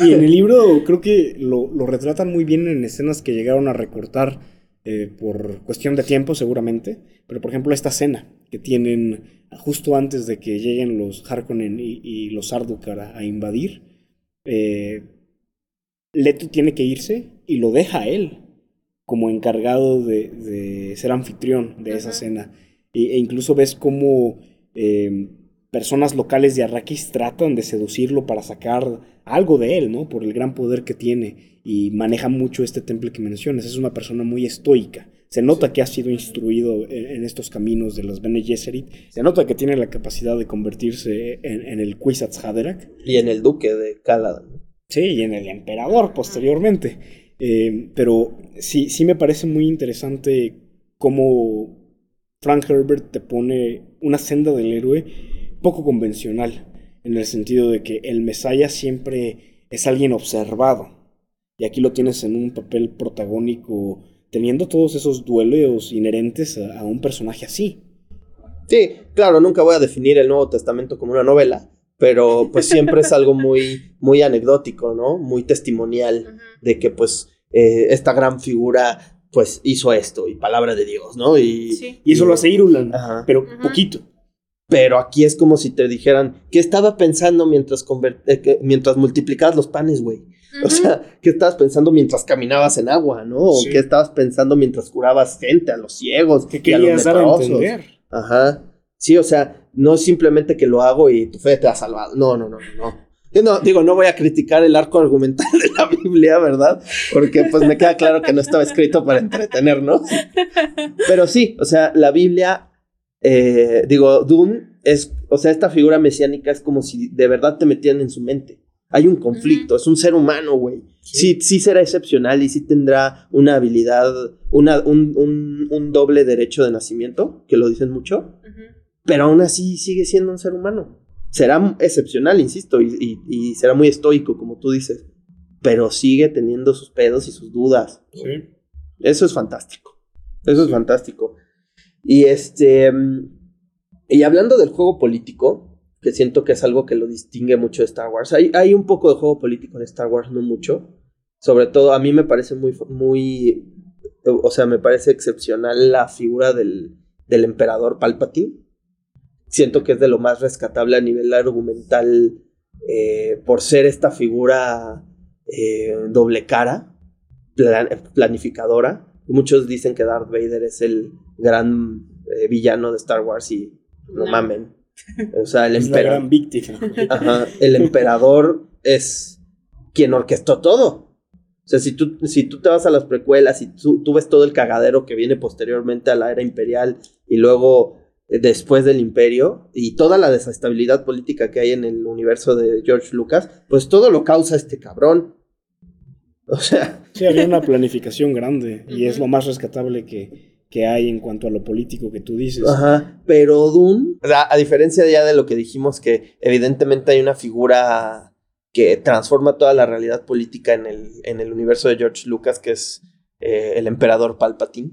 Y en el libro creo que lo, retratan muy bien en escenas que llegaron a recortar eh, por cuestión de tiempo seguramente. Pero por ejemplo esta escena que tienen justo antes de que lleguen los Harkonnen y, los Ardukar a, invadir. Eh, Leto tiene que irse y lo deja a él como encargado de, ser anfitrión de esa escena e, incluso ves cómo em, personas locales de Arrakis tratan de seducirlo para sacar algo de él, ¿no? Por el gran poder que tiene y maneja mucho este temple que mencionas. Es una persona muy estoica. Se nota que ha sido instruido en, estos caminos de los Bene Gesserit. Se nota que tiene la capacidad de convertirse en, el Kwisatz Haderach. Y en el duque de Caladan. Sí, y en el emperador posteriormente. Em, pero sí, sí me parece muy interesante cómo Frank Herbert te pone una senda del héroe poco convencional, en el sentido de que el Mesaya siempre es alguien observado. Y aquí lo tienes en un papel protagónico, teniendo todos esos duelos inherentes a, un personaje así. Sí, claro, nunca voy a definir el Nuevo Testamento como una novela, pero pues siempre es algo muy, muy anecdótico, ¿no? Muy testimonial de que pues eh, esta gran figura pues hizo esto y palabra de Dios, ¿no? Y, y eso lo hace Irulan, pero poquito. Pero aquí es como si te dijeran, ¿qué estaba pensando mientras, eh, mientras multiplicabas los panes, güey? O sea, ¿qué estabas pensando mientras caminabas en agua, no? ¿O qué estabas pensando mientras curabas gente, a los ciegos, ¿Qué y a los leprosos? Ajá. Sí, o sea, no es simplemente que lo hago y tu fe te ha salvado. No, no, no, no. Yo no, digo, no voy a criticar el arco argumental de la Biblia, ¿verdad? Porque pues me queda claro que no estaba escrito para entretenernos. Pero sí, o sea, la Biblia, eh, digo, Dune es, o sea, esta figura mesiánica es como si de verdad te metieran en su mente. Hay un conflicto, es un ser humano, güey. Sí. sí. será excepcional y sí tendrá una habilidad, una, un, un, un doble derecho de nacimiento, que lo dicen mucho, pero aún así sigue siendo un ser humano. Será excepcional, insisto, y, y, será muy estoico, como tú dices, pero sigue teniendo sus pedos y sus dudas. Sí. Eso es fantástico. Eso es fantástico. Y este. Y hablando del juego político, que siento que es algo que lo distingue mucho de Star Wars. Hay, hay un poco de juego político en Star Wars, no mucho. Sobre todo, a mí me parece muy, muy, o sea, me parece excepcional la figura del, del emperador Palpatine. Siento que es de lo más rescatable a nivel argumental eh, por ser esta figura eh, doble cara, planificadora. Muchos dicen que Darth Vader es el gran eh, villano de Star Wars y no mamen. O sea, el emperador. (laughs) el emperador es quien orquestó todo. O sea, si tú, si tú te vas a las precuelas y tú, ves todo el cagadero que viene posteriormente a la era imperial y luego después del imperio y toda la desestabilidad política que hay en el universo de George Lucas, pues todo lo causa este cabrón. (laughs) O sea. Sí, había una (laughs) planificación grande y es lo más rescatable que, que hay en cuanto a lo político que tú dices. Ajá, pero Dune, a, diferencia ya de lo que dijimos, que evidentemente hay una figura que transforma toda la realidad política en el, en el universo de George Lucas, que es eh, el emperador Palpatine,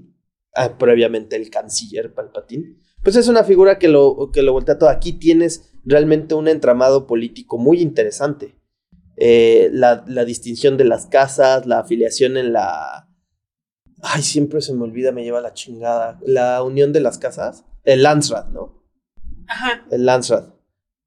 ah, previamente el canciller Palpatine. Pues es una figura que lo, que lo voltea todo. Aquí tienes realmente un entramado político muy interesante. Eh, la, la distinción de las casas, la afiliación en la, Ay, siempre se me olvida, me lleva la chingada. La unión de las casas. El Landsrat, ¿no? Ajá. El Landsrat.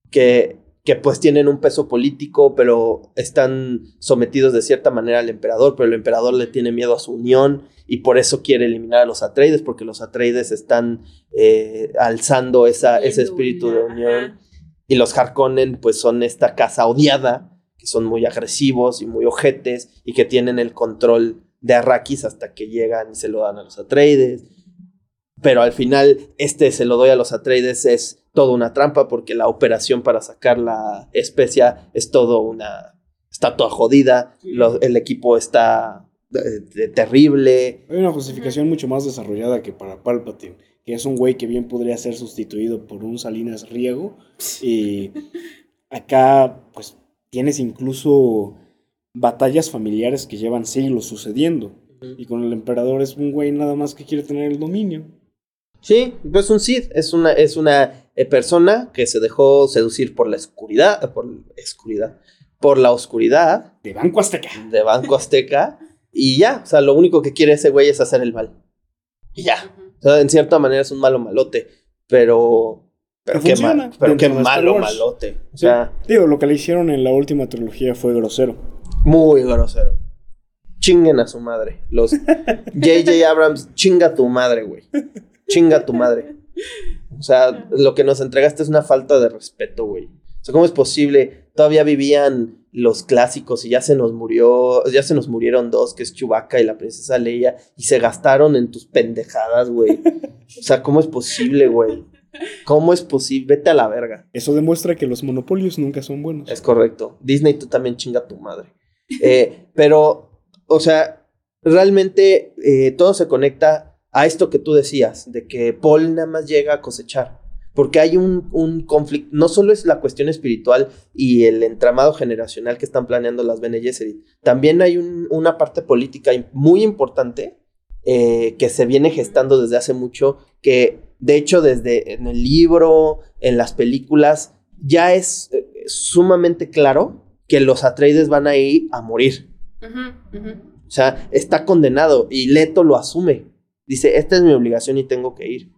Que, que pues tienen un peso político, pero están sometidos de cierta manera al emperador, pero el emperador le tiene miedo a su unión y por eso quiere eliminar a los Atreides, porque los Atreides están eh, alzando esa, ese espíritu de unión. Y los Harkonnen pues son esta casa odiada, que son muy agresivos y muy ojetes y que tienen el control de Arrakis hasta que llegan y se lo dan a los Atreides. Pero al final, este se lo doy a los Atreides es toda una trampa porque la operación para sacar la especia es todo una. Está toda jodida. el equipo está terrible. Hay una justificación mucho más desarrollada que para Palpatine, que es un güey que bien podría ser sustituido por un Salinas Riego. Y (laughs) acá, pues, tienes incluso batallas familiares que llevan siglos sucediendo. Y con el emperador es un güey nada más que quiere tener el dominio. Sí, pues un Sith es una, es una eh, persona que se dejó seducir por la oscuridad, por la oscuridad, por la oscuridad. De Banco Azteca. De Banco Azteca. y ya, o sea, lo único que quiere ese güey es hacer el mal. Y ya. O sea, en cierta manera es un malo malote, pero... Pero, qué, pero qué malo malote. O sea, digo, lo que le hicieron en la última trilogía fue grosero. Muy grosero. Chinguen a su madre. Los (laughs) JJ Abrams, chinga tu madre, güey. Chinga tu madre. O sea, lo que nos entregaste es una falta de respeto, güey. O sea, ¿cómo es posible? Todavía vivían los clásicos y ya se nos murió, ya se nos murieron dos, que es Chewbacca y la princesa Leia, y se gastaron en tus pendejadas, güey. O sea, ¿cómo es posible, güey? ¿Cómo es posible? Vete a la verga. Eso demuestra que los monopolios nunca son buenos. Es correcto. Disney, tú también chinga tu madre. Eh, pero, o sea, realmente eh, todo se conecta a esto que tú decías, de que Paul nada más llega a cosechar. Porque hay un, un conflicto, no solo es la cuestión espiritual y el entramado generacional que están planeando las Bene Gesserit, también hay una parte política muy importante eh, que se viene gestando desde hace mucho, que de hecho desde en el libro, en las películas, ya es eh, sumamente claro que los Atreides van a ir a morir. O sea, está condenado y Leto lo asume. Dice, esta es mi obligación y tengo que ir.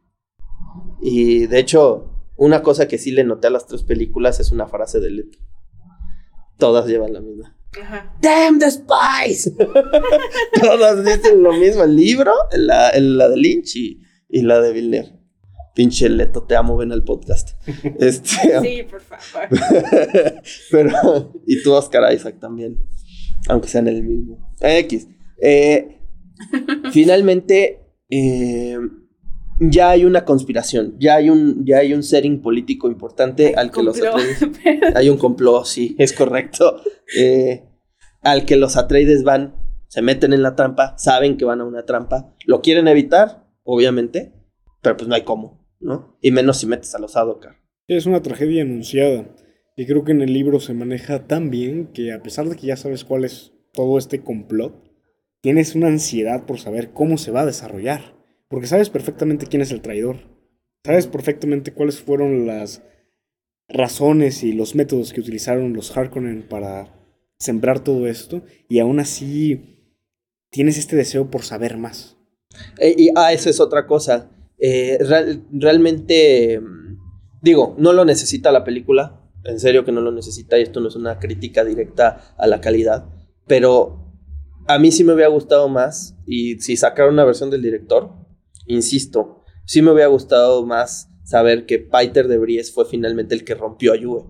Y de hecho, una cosa que sí le noté a las tres películas es una frase de Leto. Todas llevan la misma. Damn the spies. (laughs) Todas dicen lo mismo. El libro, la, la de Lynch y, la de Villeneuve. Pinche Leto, te amo, ven al podcast. (laughs) Este, sí, por favor. (laughs) pero, y tú, Oscar Isaac también. Aunque sean el mismo. X. Eh, finalmente, eh, ya hay una conspiración, ya hay un, ya hay un setting político importante al que los Atreides... (laughs) hay un complot, sí, (laughs) es correcto. Eh, al que los Atreides van, se meten en la trampa, saben que van a una trampa, lo quieren evitar, obviamente, pero pues no hay cómo, ¿no? Y menos si metes a los Adokar. Es una tragedia anunciada. Y creo que en el libro se maneja tan bien que a pesar de que ya sabes cuál es todo este complot, tienes una ansiedad por saber cómo se va a desarrollar. Porque sabes perfectamente quién es el traidor. Sabes perfectamente cuáles fueron las razones y los métodos que utilizaron los Harkonnen para sembrar todo esto. Y aún así tienes este deseo por saber más. Eh, y ah, esa es otra cosa. Eh, realmente, mm, digo, no lo necesita la película. En serio que no lo necesita. Y esto no es una crítica directa a la calidad. Pero a mí sí me hubiera gustado más. Y si sacaron una versión del director, insisto, sí me hubiera gustado más saber que Peter de Bries fue finalmente el que rompió a Juve.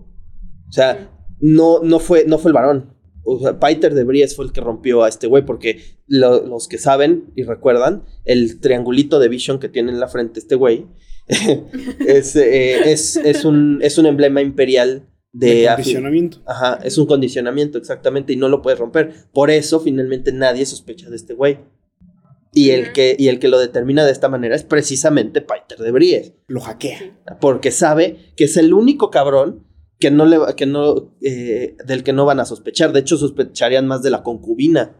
O sea, no, no, fue, no fue el varón. O sea, de Bries fue el que rompió a este güey, porque los que saben y recuerdan, el triangulito de Vision que tiene en la frente este güey (laughs) eh, es, es, un, es un emblema imperial de, condicionamiento. Ajá, es un condicionamiento, exactamente, y no lo puedes romper. Por eso, finalmente, nadie sospecha de este güey. Y el, que, y el que lo determina de esta manera es precisamente Peter de Bries. Lo hackea. Porque sabe que es el único cabrón que no le que no eh, del que no van a sospechar. De hecho, sospecharían más de la concubina.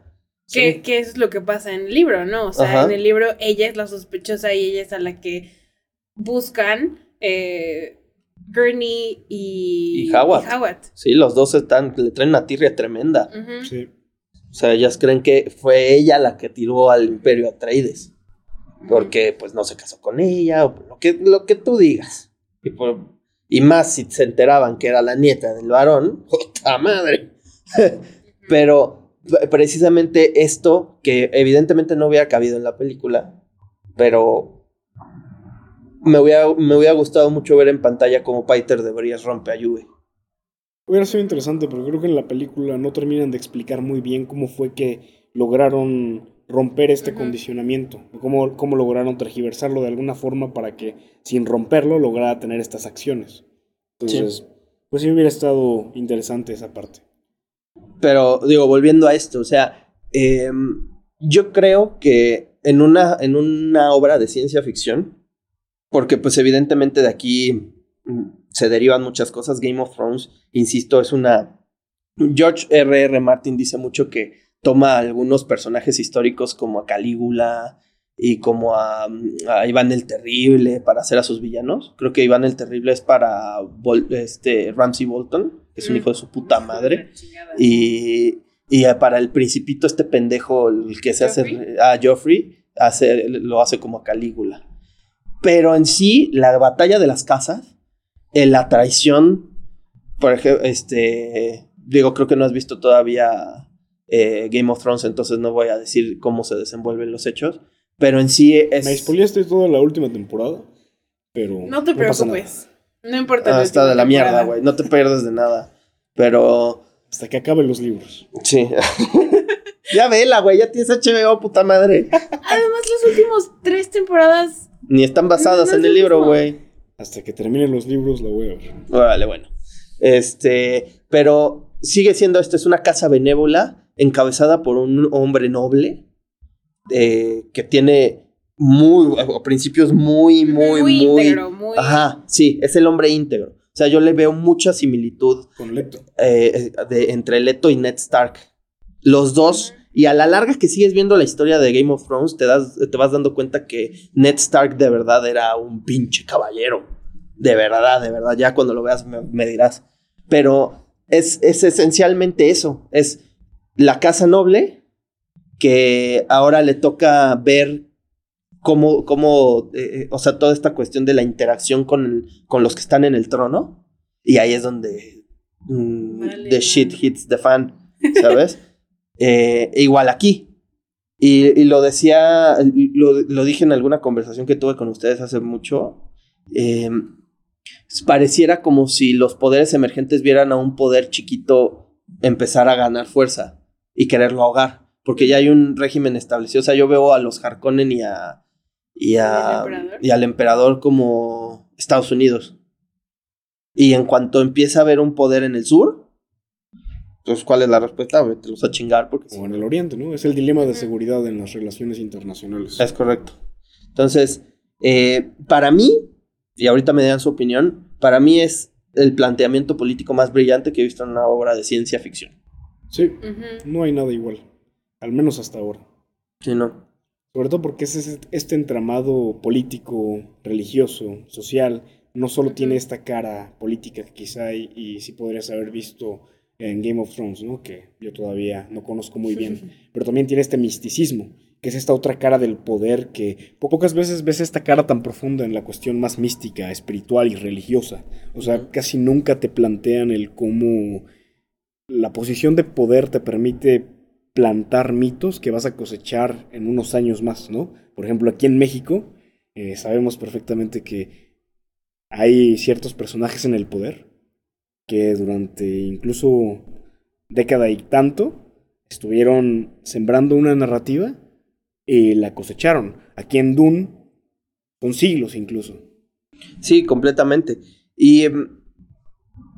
Que, es lo que pasa en el libro, ¿no? O sea, en el libro ella es la sospechosa y ella es a la que buscan eh, Gurney y, y, Howard. Sí, los dos están, le traen una tirria tremenda. Sí. O sea, ellas creen que fue ella la que tiró al Imperio Atreides. Porque pues no se casó con ella, o lo que, lo que tú digas. Y, por, y más si se enteraban que era la nieta del varón, (laughs) ¡puta madre! pero precisamente esto, que evidentemente no hubiera cabido en la película, pero me hubiera, me hubiera gustado mucho ver en pantalla cómo Peter debería rompe a Juve. Hubiera sido interesante, pero creo que en la película no terminan de explicar muy bien cómo fue que lograron romper este condicionamiento, cómo, cómo lograron tergiversarlo de alguna forma para que sin romperlo lograra tener estas acciones. Entonces, pues sí hubiera estado interesante esa parte. Pero digo, volviendo a esto, o sea, em, yo creo que en una, en una obra de ciencia ficción, porque pues evidentemente de aquí mm, se derivan muchas cosas. Game of Thrones, insisto, es una... George R.R. R. Martin dice mucho que toma algunos personajes históricos como a Calígula y como a, Iván el Terrible para hacer a sus villanos. Creo que Iván el Terrible es para este, Ramsey Bolton, que es un mm. hijo de su puta madre. Y, y para el principito este pendejo, el que se hace a Joffrey, hace, lo hace como a Calígula. Pero en sí, la batalla de las casas en la traición, por ejemplo, este, digo, creo que no has visto todavía eh, Game of Thrones, entonces no voy a decir cómo se desenvuelven los hechos, pero en sí es... Me expoliaste toda la última temporada, pero... No te preocupes, no, importa. Ah, está de la mierda, güey, no te pierdes de nada, pero... Hasta que acaben los libros. Sí. (laughs) ya vela, güey, ya tienes HBO, puta madre. Además, los últimos tres temporadas... Ni están basadas en el libro, güey. Hasta que terminen los libros la voy a ver. Vale, bueno. Este, pero sigue siendo esto, es una casa benévola encabezada por un hombre noble eh, que tiene muy, principios muy, muy, muy, íntegro, muy... Ajá, sí, es el hombre íntegro. O sea, yo le veo mucha similitud con Leto. Eh, de, entre Leto y Ned Stark. Los dos Y a la larga que sigues viendo la historia de Game of Thrones, te, das, te vas dando cuenta que Ned Stark de verdad era un pinche caballero. De verdad, de verdad. Ya cuando lo veas me, dirás. Pero es, es esencialmente eso. Es la casa noble que ahora le toca ver cómo, cómo eh, o sea, toda esta cuestión de la interacción con, con los que están en el trono. Y ahí es donde mm, the shit hits the fan, ¿sabes? (laughs) Eh, igual aquí. Y, lo decía, lo, dije en alguna conversación que tuve con ustedes hace mucho. Eh, pareciera como si los poderes emergentes vieran a un poder chiquito empezar a ganar fuerza y quererlo ahogar. Porque ya hay un régimen establecido. O sea, yo veo a los Harkonnen y a. y, a, y al emperador como Estados Unidos. Y en cuanto empieza a haber un poder en el sur, entonces, ¿cuál es la respuesta? Te los a chingar porque... O en el Oriente, ¿no? Es el dilema de seguridad en las relaciones internacionales. Es correcto. Entonces, eh, para mí, y ahorita me dan su opinión, para mí es el planteamiento político más brillante que he visto en una obra de ciencia ficción. Sí, no hay nada igual, al menos hasta ahora. Sí, no. Sobre todo porque es este entramado político, religioso, social, no solo tiene esta cara política que quizá hay, y sí podrías haber visto en Game of Thrones, ¿no? Que yo todavía no conozco muy bien, pero también tiene este misticismo, que es esta otra cara del poder que pocas veces ves esta cara tan profunda en la cuestión más mística, espiritual y religiosa. O sea, casi nunca te plantean el cómo la posición de poder te permite plantar mitos que vas a cosechar en unos años más, ¿no? Por ejemplo, aquí en México eh, sabemos perfectamente que hay ciertos personajes en el poder que durante incluso década y tanto estuvieron sembrando una narrativa y la cosecharon. Aquí en Dune con siglos incluso. Sí, completamente. Y em,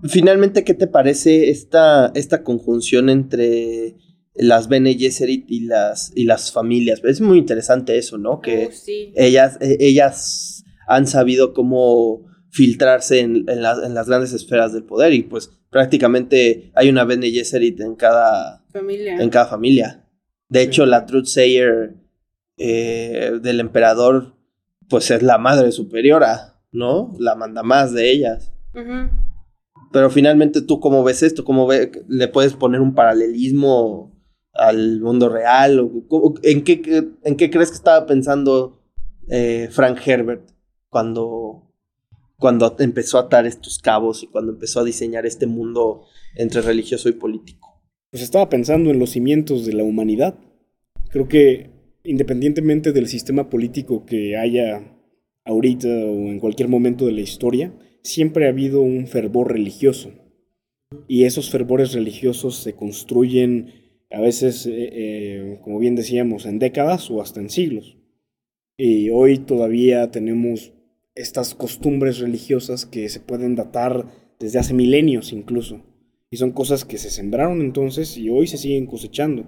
finalmente, ¿qué te parece esta, esta conjunción entre las Bene Gesserit y las, y las familias? Es muy interesante eso, ¿no? Que oh, ellas, e, ellas han sabido cómo filtrarse en, las grandes esferas del poder y pues prácticamente hay una Bene Gesserit en cada familia. En cada familia. De hecho, la Truth Sayer eh, del emperador pues es la madre superiora, ¿no? La manda más de ellas. Pero finalmente tú cómo ves esto, cómo ve, le puedes poner un paralelismo al mundo real, ¿en, qué, ¿en qué crees que estaba pensando eh, Frank Herbert cuando cuando empezó a atar estos cabos y cuando empezó a diseñar este mundo entre religioso y político. Pues estaba pensando en los cimientos de la humanidad. Creo que independientemente del sistema político que haya ahorita o en cualquier momento de la historia, siempre ha habido un fervor religioso. Y esos fervores religiosos se construyen a veces, eh, eh, como bien decíamos, en décadas o hasta en siglos. Y hoy todavía tenemos estas costumbres religiosas que se pueden datar desde hace milenios incluso. Y son cosas que se sembraron entonces y hoy se siguen cosechando.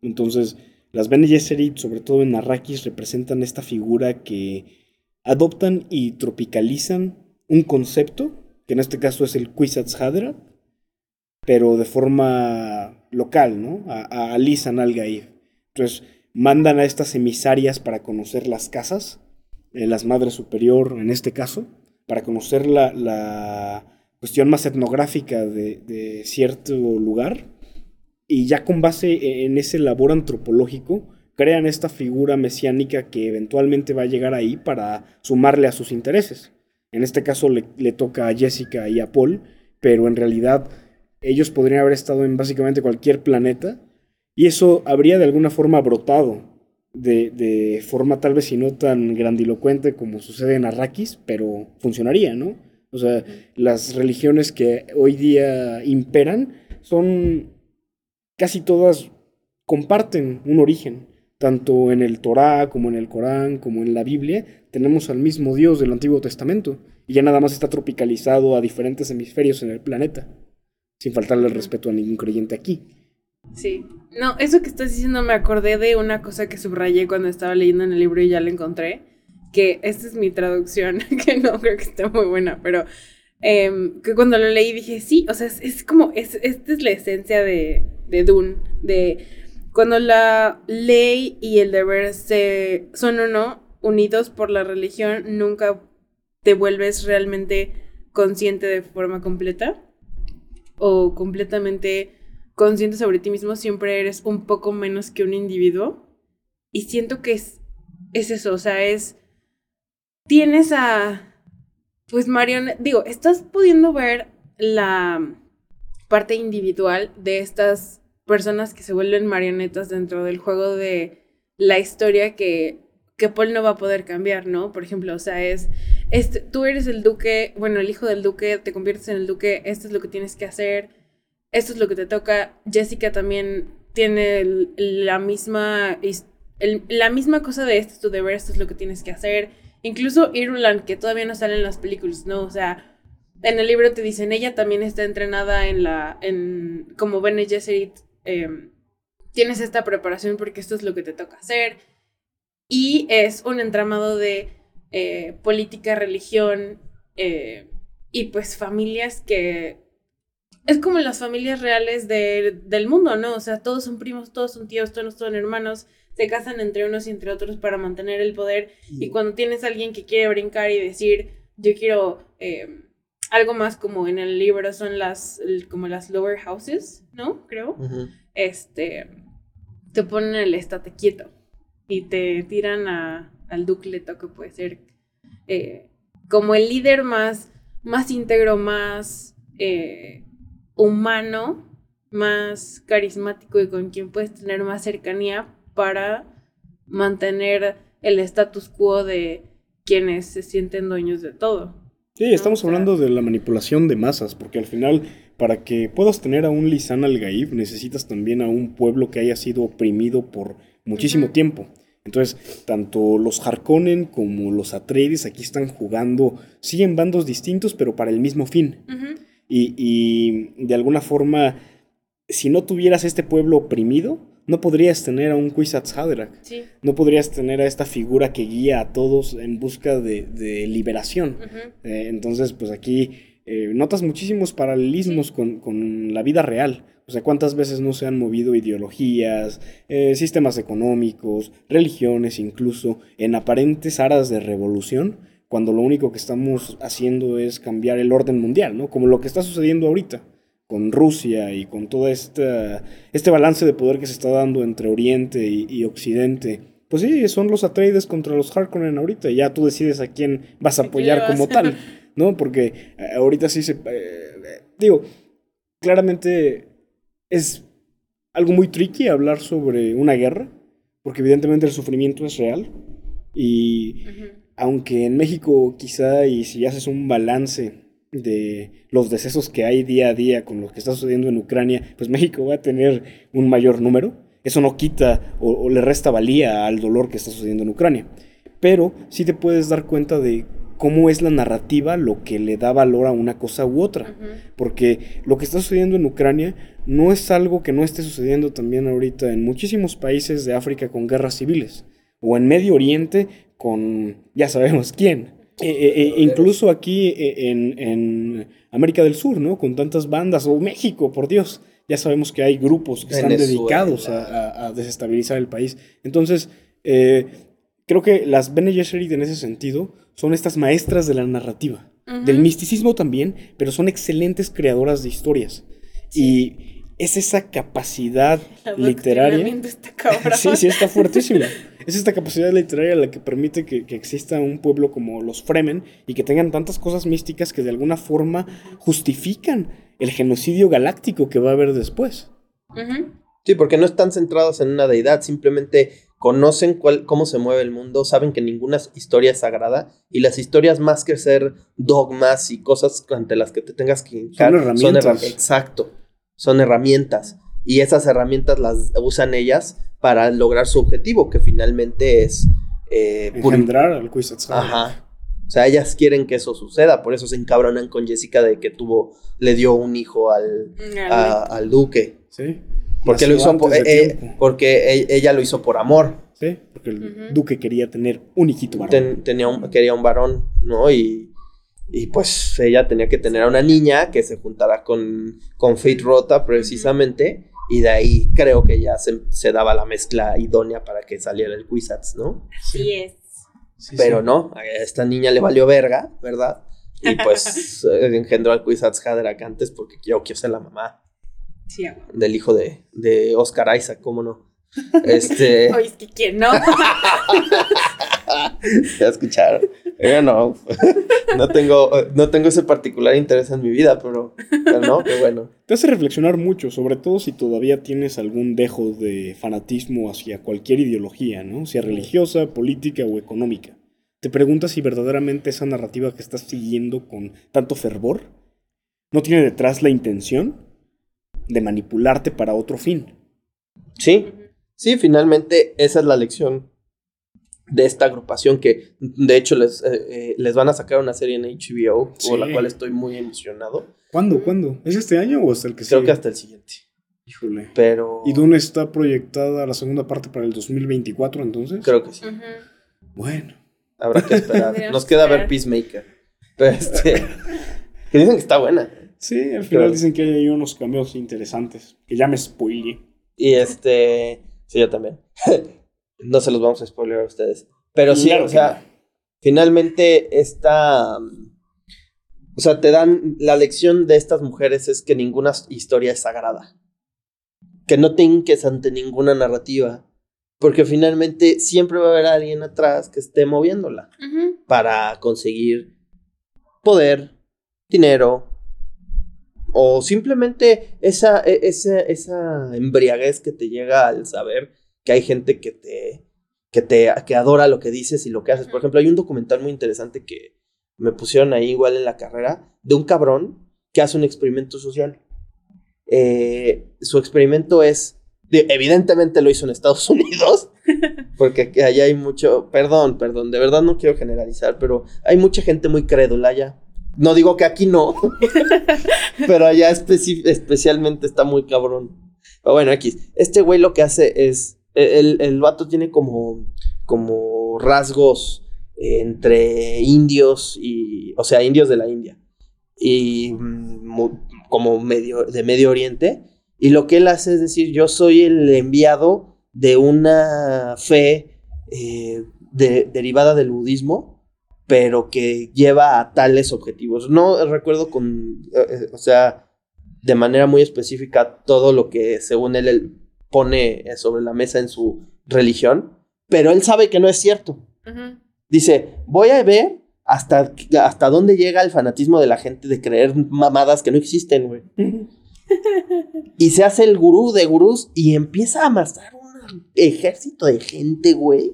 Entonces, las Bene Gesserit, sobre todo en Arrakis, representan esta figura que adoptan y tropicalizan un concepto, que en este caso es el Kwisatz Haderach, pero de forma local, ¿no? A, alisan al Gaib. Entonces, mandan a estas emisarias para conocer las casas eh, las Madres Superior en este caso, para conocer la, cuestión más etnográfica de, cierto lugar y ya con base en ese labor antropológico crean esta figura mesiánica que eventualmente va a llegar ahí para sumarle a sus intereses. En este caso le, le toca a Jessica y a Paul, pero en realidad ellos podrían haber estado en básicamente cualquier planeta y eso habría de alguna forma brotado de, forma tal vez si no tan grandilocuente como sucede en Arrakis, pero funcionaría, ¿no? O sea, las religiones que hoy día imperan son casi todas comparten un origen, tanto en el Torá como en el Corán, como en la Biblia, tenemos al mismo Dios del Antiguo Testamento, y ya nada más está tropicalizado a diferentes hemisferios en el planeta, sin faltarle el respeto a ningún creyente aquí. Sí. No, eso que estás diciendo me acordé de una cosa que subrayé cuando estaba leyendo en el libro y ya la encontré. Que esta es mi traducción, (laughs) que no creo que esté muy buena, pero em, que cuando lo leí dije, sí, o sea, es, como, es, esta es la esencia de, de Dune, de cuando la ley y el deber se son uno, unidos por la religión, nunca te vuelves realmente consciente de forma completa o completamente consciente sobre ti mismo, siempre eres un poco menos que un individuo. Y siento que es, es eso, o sea, es... Tienes a... Pues Marion, digo, estás pudiendo ver la parte individual de estas personas que se vuelven marionetas dentro del juego de la historia que, que Paul no va a poder cambiar, ¿no? Por ejemplo, o sea, es, este, tú eres el duque, bueno, el hijo del duque, te conviertes en el duque, esto es lo que tienes que hacer, esto es lo que te toca. Jessica también tiene la misma, la misma cosa de esto es tu deber, esto es lo que tienes que hacer. Incluso Irulan, que todavía no sale en las películas, ¿no? O sea, en el libro te dicen, ella también está entrenada en la, en, como Bene Gesserit, em, tienes esta preparación porque esto es lo que te toca hacer. Y es un entramado de eh, política, religión eh, y pues familias que... Es como las familias reales del mundo, ¿no? O sea, todos son primos, todos son tíos, todos son hermanos, se casan entre unos y entre otros para mantener el poder. Y cuando tienes a alguien que quiere brincar y decir, yo quiero eh, algo más como en el libro son las, como las lower houses, ¿no? Creo. Este, te ponen el estate quieto y te tiran a, al ducleto que puede ser eh, como el líder más, más íntegro, más eh, humano, más carismático y con quien puedes tener más cercanía para mantener el status quo de quienes se sienten dueños de todo. Sí, estamos hablando de la manipulación de masas, porque al final, para que puedas tener a un Lisan al Gaib, necesitas también a un pueblo que haya sido oprimido por muchísimo tiempo. Entonces, tanto los Harkonnen como los Atreides aquí están jugando, sí en bandos distintos, pero para el mismo fin. Y, y, de alguna forma, si no tuvieras este pueblo oprimido, no podrías tener a un Kwisatz Haderach. No podrías tener a esta figura que guía a todos en busca de, liberación. Eh, entonces, pues aquí eh, notas muchísimos paralelismos con, la vida real. O sea, cuántas veces no se han movido ideologías, eh, sistemas económicos, religiones incluso, en aparentes aras de revolución, cuando lo único que estamos haciendo es cambiar el orden mundial, ¿no? Como lo que está sucediendo ahorita con Rusia y con todo este, este balance de poder que se está dando entre Oriente y, Occidente. Pues sí, son los Atreides contra los Harkonnen ahorita. Ya tú decides a quién vas a apoyar como tal, (laughs) ¿no? Porque eh, ahorita sí se... Eh, digo, claramente es algo muy tricky hablar sobre una guerra, porque evidentemente el sufrimiento es real. Y aunque en México quizá, y si haces un balance de los decesos que hay día a día con lo que está sucediendo en Ucrania, pues México va a tener un mayor número. Eso no quita o, le resta valía al dolor que está sucediendo en Ucrania. Pero sí te puedes dar cuenta de cómo es la narrativa lo que le da valor a una cosa u otra. Porque lo que está sucediendo en Ucrania no es algo que no esté sucediendo también ahorita en muchísimos países de África con guerras civiles. O en Medio Oriente con ya sabemos quién. Eh, eh, eh, incluso aquí en, América del Sur, ¿no? Con tantas bandas, o México, por Dios, ya sabemos que hay grupos que están dedicados a, desestabilizar el país. Entonces, creo que las Bene Gesserit en ese sentido son estas maestras de la narrativa, del misticismo también, pero son excelentes creadoras de historias. Y es esa capacidad (laughs) literaria. sí, sí, está fuertísima. (laughs) Es esta capacidad literaria la que permite que, exista un pueblo como los Fremen y que tengan tantas cosas místicas que de alguna forma justifican el genocidio galáctico que va a haber después. Sí, porque no están centrados en una deidad, simplemente conocen cuál, cómo se mueve el mundo, saben que ninguna historia es sagrada y las historias más que ser dogmas y cosas ante las que te tengas que hincar, son herramientas. exacto, son herramientas y esas herramientas las usan ellas para lograr su objetivo, que finalmente es... Eh, Engendrar al Ajá. O sea, ellas quieren que eso suceda, por eso se encabronan con Jessica de que tuvo, le dio un hijo al, al duque. Sí. Porque, lo hizo por, eh, porque e, ella lo hizo por amor. Sí, porque el duque quería tener un hijito varón. tenía un, quería un varón, ¿no? Y, y pues ella tenía que tener a una niña que se juntara con, con Fate Rota precisamente Y de ahí creo que ya se, se daba la mezcla idónea para que saliera el Quizats, ¿no? Así es. Sí, Pero sí. no, a esta niña le valió verga, ¿verdad? Y pues (laughs) eh, engendró al Quizats Haderach antes porque yo quiero ser la mamá Sí, amor. del hijo de, de Oscar Isaac, ¿cómo no? Este, (laughs) Oye, es que quién no. (laughs) ya escucharon. Yo no, (laughs) no tengo, no tengo ese particular interés en mi vida, pero, pero no, qué bueno. Te hace reflexionar mucho, sobre todo si todavía tienes algún dejo de fanatismo hacia cualquier ideología, ¿no? Sea religiosa, política o económica. Te preguntas si verdaderamente esa narrativa que estás siguiendo con tanto fervor no tiene detrás la intención de manipularte para otro fin. Sí, sí, finalmente esa es la lección de esta agrupación que de hecho les, eh, eh, les van a sacar una serie en HBO, Sí. por la cual estoy muy emocionado. ¿Cuándo? ¿Cuándo? ¿Es este año o hasta el que Creo sigue? que hasta el siguiente. Híjole. Pero ¿Y dónde está proyectada la segunda parte para el 2024 entonces? creo que sí. Bueno. Habrá que esperar. (laughs) Nos que queda ver. Peacemaker. Pero este. que dicen que está buena. Sí, al final dicen que hay ahí unos cambios interesantes. Que ya me spoileé. Y este. Sí, yo también. (laughs) no se los vamos a spoiler a ustedes. Pero sí, Claro o sea, finalmente esta. um, O sea, te dan. La lección de estas mujeres es que ninguna historia es sagrada. Que no te hinques ante ninguna narrativa. Porque finalmente siempre va a haber alguien atrás que esté moviéndola. Para conseguir poder, dinero o simplemente esa, e- esa, esa embriaguez que te llega al saber que hay gente que te, que te que adora lo que dices y lo que haces. Por ejemplo, hay un documental muy interesante que me pusieron ahí igual en la carrera de un cabrón que hace un experimento social. Eh, su experimento es, de- evidentemente lo hizo en Estados (laughs) Unidos, porque aquí- allá hay mucho, perdón, perdón, de verdad no quiero generalizar, pero hay mucha gente muy crédula allá. No digo que aquí no, (laughs) pero allá especi- especialmente está muy cabrón. Pero bueno, X, este güey lo que hace es, el, el vato tiene como, como rasgos eh, entre indios y, o sea, indios de la India y mm, como medio, de Medio Oriente. Y lo que él hace es decir, yo soy el enviado de una fe eh, de- derivada del budismo, pero que lleva a tales objetivos. No recuerdo con, eh, eh, o sea, de manera muy específica todo lo que según él pone eh, sobre la mesa en su religión, pero él sabe que no es cierto. Dice, voy a ver hasta, hasta dónde llega el fanatismo de la gente de creer mamadas que no existen, güey. (laughs) Y se hace el gurú de gurús y empieza a amasar un ejército de gente, güey.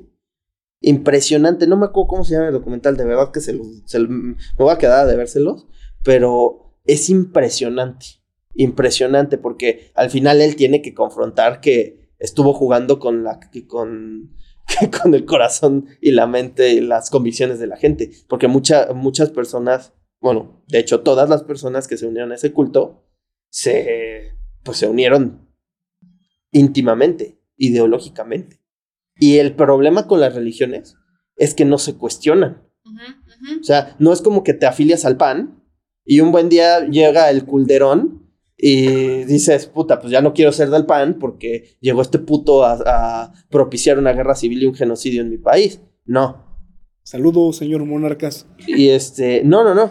Impresionante. No me acuerdo cómo se llama el documental, de verdad que se lo, se lo- me voy a quedar de vérselos. Pero es impresionante. Impresionante porque al final él tiene que confrontar que estuvo jugando con la que con (laughs) con el corazón y la mente y las convicciones de la gente. Porque mucha- muchas personas, bueno, de hecho todas las personas que se unieron a ese culto, se, pues se unieron íntimamente, ideológicamente. Y el problema con las religiones es que no se cuestionan. O sea, no es como que te afilias al PAN y un buen día llega el culderón y dices, puta, pues ya no quiero ser del PAN porque llegó este puto a, a propiciar una guerra civil y un genocidio en mi país. No. Saludos, señor Monarcas. Y este, no, no, no.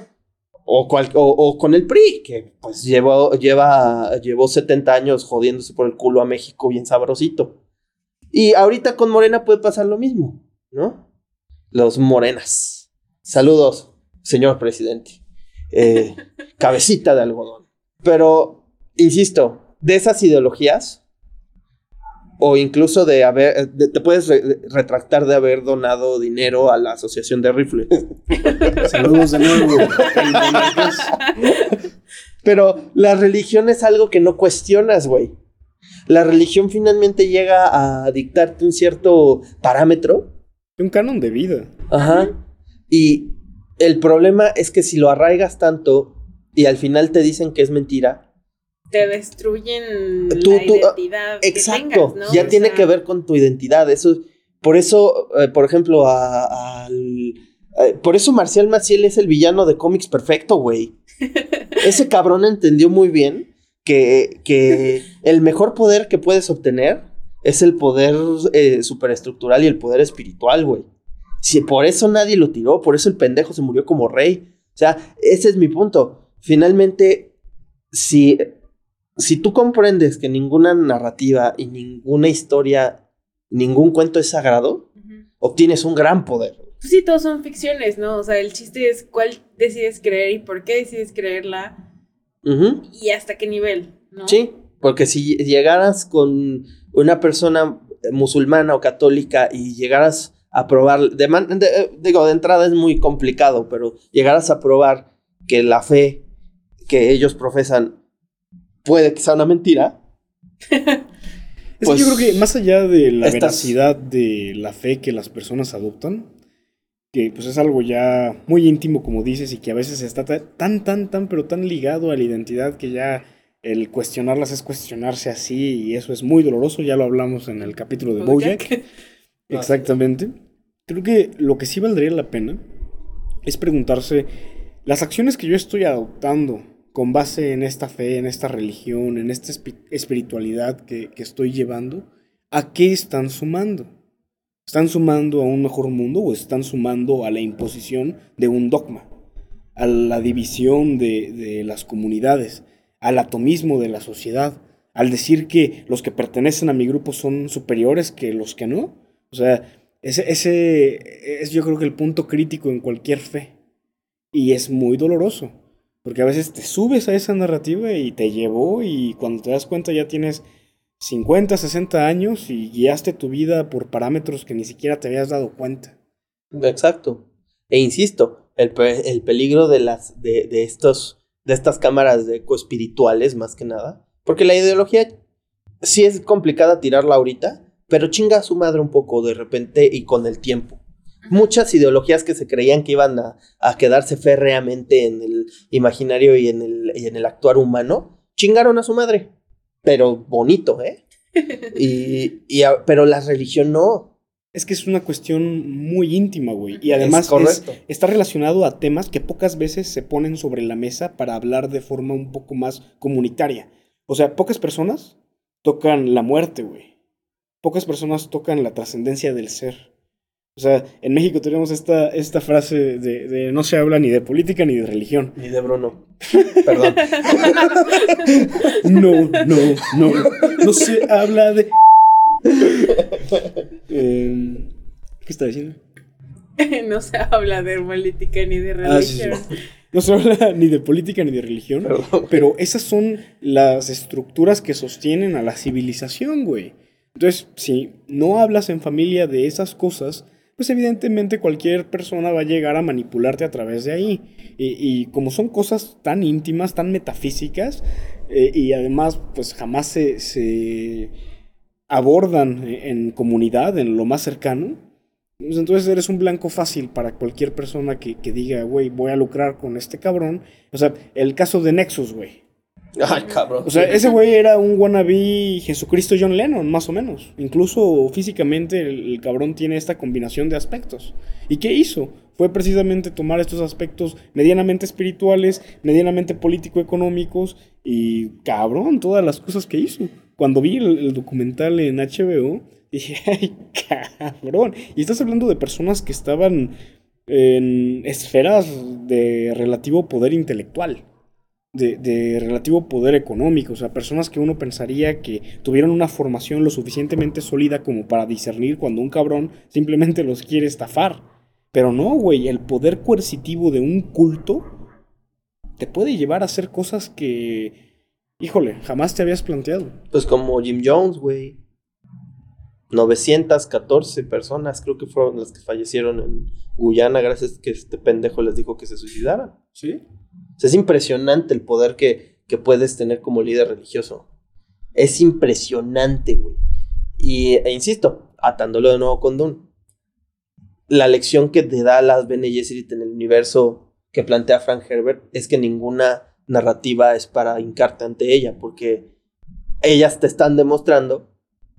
O, cual- o, o con el PRI, que pues llevó, lleva, llevó 70 años jodiéndose por el culo a México bien sabrosito. Y ahorita con Morena puede pasar lo mismo, ¿no? Los morenas. Saludos, señor presidente. Eh, cabecita de algodón. Pero, insisto, de esas ideologías, o incluso de haber, de- te puedes re- retractar de haber donado dinero a la asociación de rifles. (laughs) Saludos de nuevo. Pero la religión es algo que no cuestionas, güey. La religión finalmente llega a dictarte un cierto parámetro. Un canon de vida. Ajá. Y el problema es que si lo arraigas tanto y al final te dicen que es mentira, Te destruyen Tú- la tú- identidad que exacto, tengas, ¿no? ya O tiene sea, que ver con tu identidad. Eso, por eso, eh, por ejemplo, a- al- eh, por eso Marcial Maciel es el villano de cómics perfecto, güey. (laughs) Ese cabrón entendió muy bien que, que el mejor poder que puedes obtener es el poder eh, superestructural y el poder espiritual, güey. Si por eso nadie lo tiró, por eso el pendejo se murió como rey. O sea, ese es mi punto. Finalmente, si, si tú comprendes que ninguna narrativa y ninguna historia, ningún cuento es sagrado, obtienes un gran poder. Pues sí, todos son ficciones, ¿no? O sea, el chiste es cuál decides creer y por qué decides creerla y hasta qué nivel, ¿no? Sí, porque si llegaras con una persona musulmana o católica y llegaras a probar, de, eh, digo, de entrada es muy complicado, pero llegaras a probar que la fe que ellos profesan puede que sea una mentira. (laughs) es que yo creo que más allá de la veracidad de la fe que las personas adoptan, que pues es algo ya muy íntimo, como dices, y que a veces está tan, tan, tan, pero tan ligado a la identidad que ya el cuestionarlas es cuestionarse así, y eso es muy doloroso, ya lo hablamos en el capítulo de Bojack. (laughs) Exactamente. Creo que lo que sí valdría la pena es preguntarse, las acciones que yo estoy adoptando con base en esta fe, en esta religión, en esta espiritualidad que, estoy llevando, ¿a qué están sumando? ¿Están sumando a un mejor mundo o están sumando a la imposición de un dogma? A la división de, las comunidades, al atomismo de la sociedad, al decir que los que pertenecen a mi grupo son superiores que los que no. O sea, ese es yo creo que el punto crítico en cualquier fe. Y es muy doloroso, porque a veces te subes a esa narrativa y te llevó y cuando te das cuenta ya tienes 50, 60 años y guiaste tu vida por parámetros que ni siquiera te habías dado cuenta. Exacto. E insisto, el, el peligro de, las, de, de, estos, de estas cámaras de coespirituales, más que nada, porque la ideología sí es complicada tirarla ahorita, pero chinga a su madre un poco de repente y con el tiempo. Muchas ideologías que se creían que iban a, a quedarse férreamente en el imaginario y en el, y en el actuar humano, chingaron a su madre pero bonito, ¿eh? (laughs) y, y pero la religión no. Es que es una cuestión muy íntima, güey. Y además está relacionado a temas que pocas veces se ponen sobre la mesa para hablar de forma un poco más comunitaria. O sea, pocas personas tocan la muerte, güey. Pocas personas tocan la trascendencia del ser. O sea, en México tenemos esta, esta frase de, no se habla ni de política ni de religión. Ni de Bruno. (laughs) Perdón. no, no, no. No se habla de... (laughs) Em, ¿Qué está diciendo? (laughs) no se habla de política ni de ah, religión. No se habla ni de política ni de religión. Pero esas son las estructuras que sostienen a la civilización, güey. Entonces, si no hablas en familia de esas cosas, pues evidentemente cualquier persona va a llegar a manipularte a través de ahí. Y, como son cosas tan íntimas, tan metafísicas, eh, y además pues jamás se, abordan en comunidad, en lo más cercano, pues entonces eres un blanco fácil para cualquier persona que, que diga, güey, voy a lucrar con este cabrón. O sea, el caso de Nexus, güey. (laughs) Ay, cabrón. O sea, ese güey era un wannabe Jesucristo John Lennon, más o menos. Incluso físicamente el, cabrón tiene esta combinación de aspectos. ¿Y qué hizo? Fue precisamente tomar estos aspectos medianamente espirituales, medianamente político-económicos y cabrón, todas las cosas que hizo. Cuando vi el, documental en HBO, dije, (laughs) ay, cabrón. Y estás hablando de personas que estaban en esferas de relativo poder intelectual de, relativo poder económico, o sea, personas que uno pensaría que tuvieron una formación lo suficientemente sólida como para discernir cuando un cabrón simplemente los quiere estafar. Pero no, güey, el poder coercitivo de un culto te puede llevar a hacer cosas que, híjole, jamás te habías planteado. Pues como Jim Jones, güey. 914 personas creo que fueron las que fallecieron en Guyana gracias a que este pendejo les dijo que se suicidaran. Sí es impresionante el poder que, que puedes tener como líder religioso. Es impresionante, güey. Y, e insisto, atándolo de nuevo con Dune. La lección que te da las Bene Gesserit en el universo que plantea Frank Herbert es que ninguna narrativa es para hincarte ante ella, porque ellas te están demostrando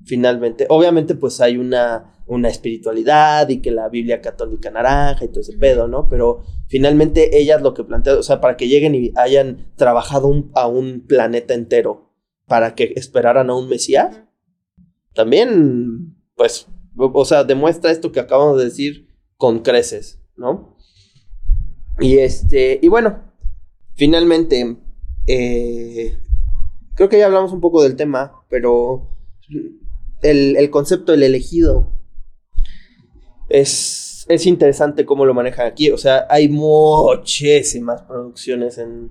finalmente. Obviamente, pues hay una, una espiritualidad y que la Biblia católica naranja y todo ese pedo, ¿no? Pero finalmente ellas lo que plantean, o sea, para que lleguen y hayan trabajado a un planeta entero para que esperaran a un Mesías, también, pues, o sea, demuestra esto que acabamos de decir con creces, ¿no? Y este, y bueno, finalmente, eh, creo que ya hablamos un poco del tema, pero el, concepto del elegido es, es interesante cómo lo manejan aquí. O sea, hay muchísimas producciones (laughs) en,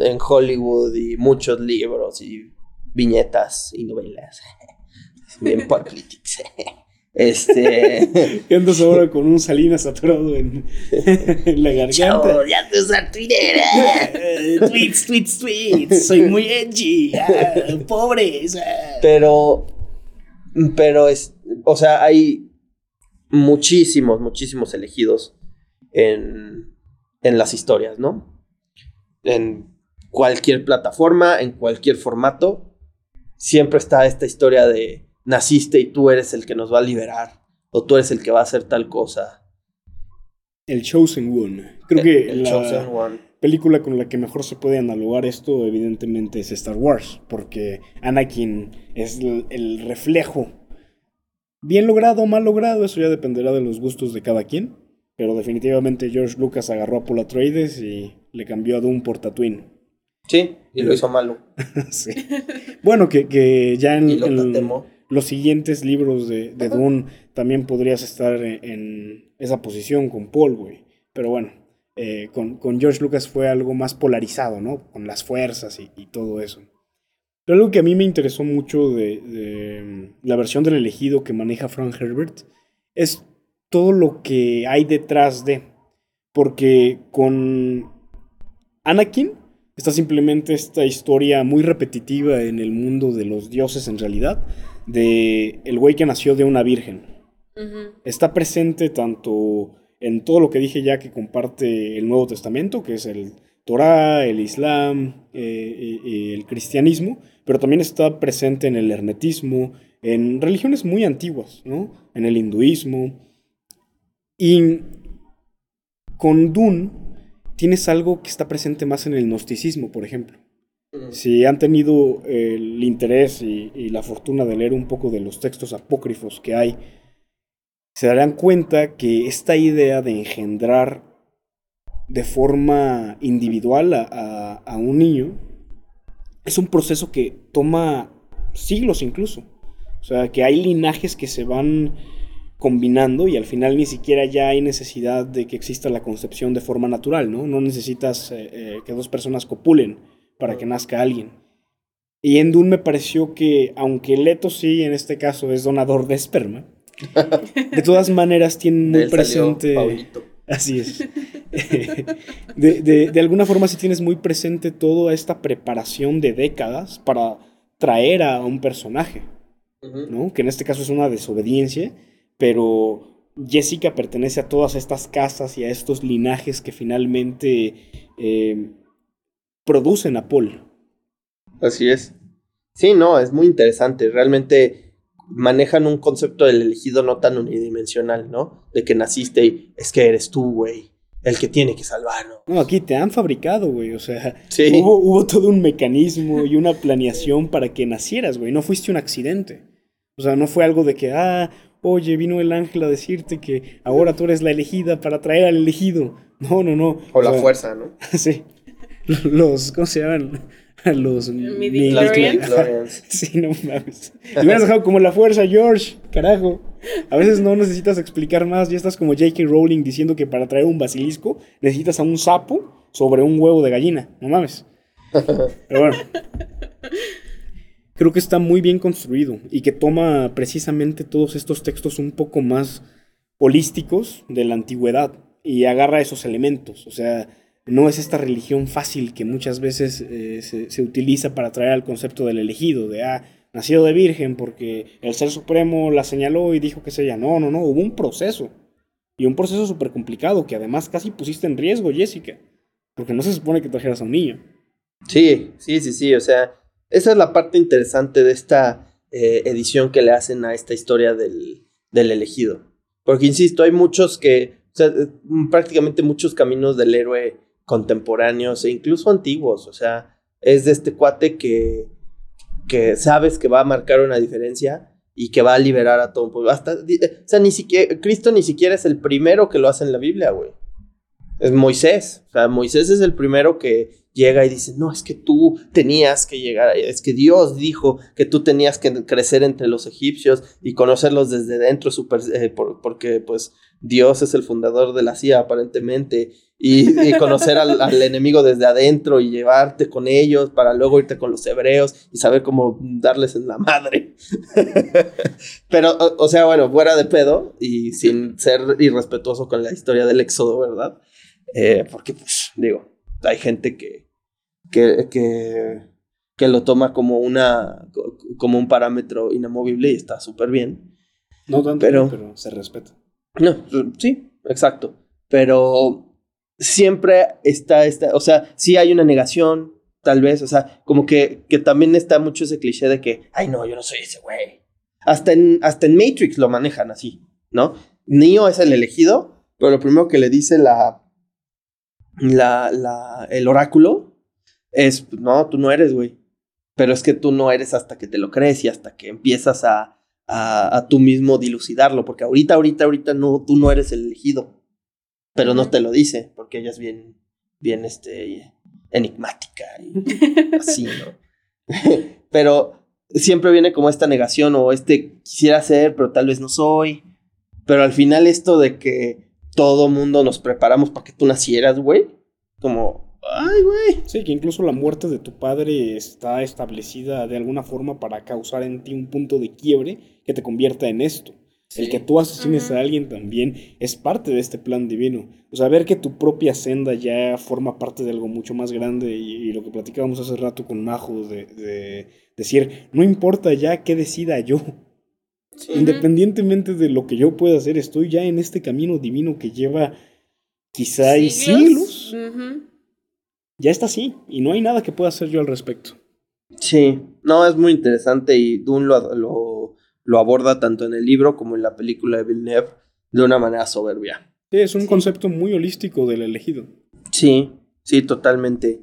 en, Hollywood y muchos libros y viñetas y novelas. (laughs) Bien políticos. (laughs) Este. (laughs) ¿Qué andas ahora con un Salinas atorado en, (laughs) en la garganta? Chau, ya te usar Twitter. (laughs) tweets, tweets, tweets. Soy muy edgy. Ah, pobres. Pero. Pero es. O sea, hay muchísimos, muchísimos elegidos en, en las historias, ¿no? En cualquier plataforma, en cualquier formato. Siempre está esta historia de naciste y tú eres el que nos va a liberar, o tú eres el que va a hacer tal cosa. El Chosen One. Creo que la película con la que mejor se puede analogar esto, evidentemente, es Star Wars, porque Anakin es el, reflejo. Bien logrado o mal logrado, eso ya dependerá de los gustos de cada quien. Pero definitivamente George Lucas agarró a Paul Atreides y le cambió a Doom por Tatooine. Sí, y lo hizo malo. (laughs) sí. Bueno, que, ya en, los siguientes libros de, de Dune también podrías estar en, esa posición con Paul, güey. Pero bueno, eh, con, George Lucas fue algo más polarizado, ¿no? Con las fuerzas y, todo eso. Pero algo que a mí me interesó mucho de, mm, la versión del elegido que maneja Frank Herbert es todo lo que hay detrás de. Porque con Anakin está simplemente esta historia muy repetitiva en el mundo de los dioses en realidad de el güey que nació de una virgen. Está presente tanto en todo lo que dije ya que comparte el Nuevo Testamento, que es el Torah, el Islam eh, y, el cristianismo, pero también está presente en el hermetismo, en religiones muy antiguas, ¿no? En el hinduismo. Y con Dun tienes algo que está presente más en el gnosticismo, por ejemplo. Si han tenido el interés y, la fortuna de leer un poco de los textos apócrifos que hay, se darán cuenta que esta idea de engendrar de forma individual a, un niño es un proceso que toma siglos incluso. O sea, que hay linajes que se van combinando y al final ni siquiera ya hay necesidad de que exista la concepción de forma natural, ¿no? No necesitas eh, eh, que dos personas copulen para que nazca alguien. Y en Dune me pareció que, aunque Leto sí en este caso es donador de esperma, (laughs) de todas maneras tiene muy presente. (laughs) Así es. (laughs) de, alguna forma sí tienes muy presente toda esta preparación de décadas para traer a un personaje, ¿no? Que en este caso es una desobediencia, pero Jessica pertenece a todas estas casas y a estos linajes que finalmente eh, producen a Paul. Así es. Sí, no, es muy interesante. Realmente manejan un concepto del elegido no tan unidimensional, ¿no? De que naciste y es que eres tú, güey. El que tiene que salvarnos. No, aquí te han fabricado, güey. O sea, hubo, hubo todo un mecanismo y una planeación para que nacieras, güey. No fuiste un accidente. O sea, no fue algo de que, ah, oye, vino el ángel a decirte que ahora tú eres la elegida para traer al elegido. No, no, no. O, la fuerza, ¿no? (laughs) sí. (laughs) los, ¿cómo se llaman? Los midichlorians. (laughs) Sí, no mames. Me hubieras dejado como la fuerza, George. Carajo. A veces no necesitas explicar más. Ya estás como J.K. Rowling diciendo que para traer un basilisco necesitas a un sapo sobre un huevo de gallina. No mames. Pero bueno. Creo que está muy bien construido y que toma precisamente todos estos textos un poco más holísticos de la antigüedad y agarra esos elementos. O sea, no es esta religión fácil que muchas veces eh, se, utiliza para traer al concepto del elegido, de, ah, nacido de virgen porque el Ser Supremo la señaló y dijo que es ella. No, no, no, hubo un proceso. Y un proceso súper complicado que además casi pusiste en riesgo, Jessica. Porque no se supone que trajeras a un niño. Sí, sí, sí, sí. O sea, esa es la parte interesante de esta, eh, edición que le hacen a esta historia del, del elegido. Porque, insisto, hay muchos que, o sea, eh, prácticamente muchos caminos del héroe contemporáneos e incluso antiguos, o sea, es de este cuate que, que sabes que va a marcar una diferencia y que va a liberar a todo un pueblo. Hasta, o sea, ni siquiera, Cristo ni siquiera es el primero que lo hace en la Biblia, güey. Es Moisés. O sea, Moisés es el primero que llega y dice, no, es que tú tenías que llegar, es que Dios dijo que tú tenías que crecer entre los egipcios y conocerlos desde dentro, super, eh, porque pues Dios es el fundador de la CIA aparentemente, y, conocer al, al, enemigo desde adentro y llevarte con ellos para luego irte con los hebreos y saber cómo darles en la madre. (laughs) Pero, o, o sea, bueno, fuera de pedo y sin ser irrespetuoso con la historia del éxodo, ¿verdad? Eh, porque, pues, digo, hay gente que, que, que, que, lo toma como, una, como un parámetro inamovible y está súper bien. No tanto, pero, pero se respeta. No, sí, exacto. Pero siempre está, está, o sea, sí hay una negación, tal vez, o sea, como que, que también está mucho ese cliché de que, ay, no, yo no soy ese güey. Hasta en, hasta en Matrix lo manejan así, ¿no? Neo es el elegido, pero lo primero que le dice la, la, la, el oráculo es, no, tú no eres, güey. Pero es que tú no eres hasta que te lo crees y hasta que empiezas a, a, a tú mismo dilucidarlo, porque ahorita, ahorita, ahorita no, tú no eres el elegido. Pero no te lo dice, porque ella es bien, bien, este, enigmática y (laughs) así, ¿no? (laughs) pero siempre viene como esta negación o este quisiera ser, pero tal vez no soy. Pero al final esto de que todo mundo nos preparamos para que tú nacieras, güey. Como, ay, güey. Sí, que incluso la muerte de tu padre está establecida de alguna forma para causar en ti un punto de quiebre que te convierta en esto. Sí. El que tú asesines a alguien también es parte de este plan divino. O sea, ver que tu propia senda ya forma parte de algo mucho más grande y, y lo que platicábamos hace rato con Majo de, de decir, no importa ya qué decida yo, Sí. Independientemente de lo que yo pueda hacer, estoy ya en este camino divino que lleva quizá siglos. siglos. Uh -huh. Ya está así y no hay nada que pueda hacer yo al respecto. Sí, no, es muy interesante y Dune lo, lo, lo aborda tanto en el libro como en la película de Villeneuve de una manera soberbia. Sí, es un sí. concepto muy holístico del elegido. Sí, sí, totalmente.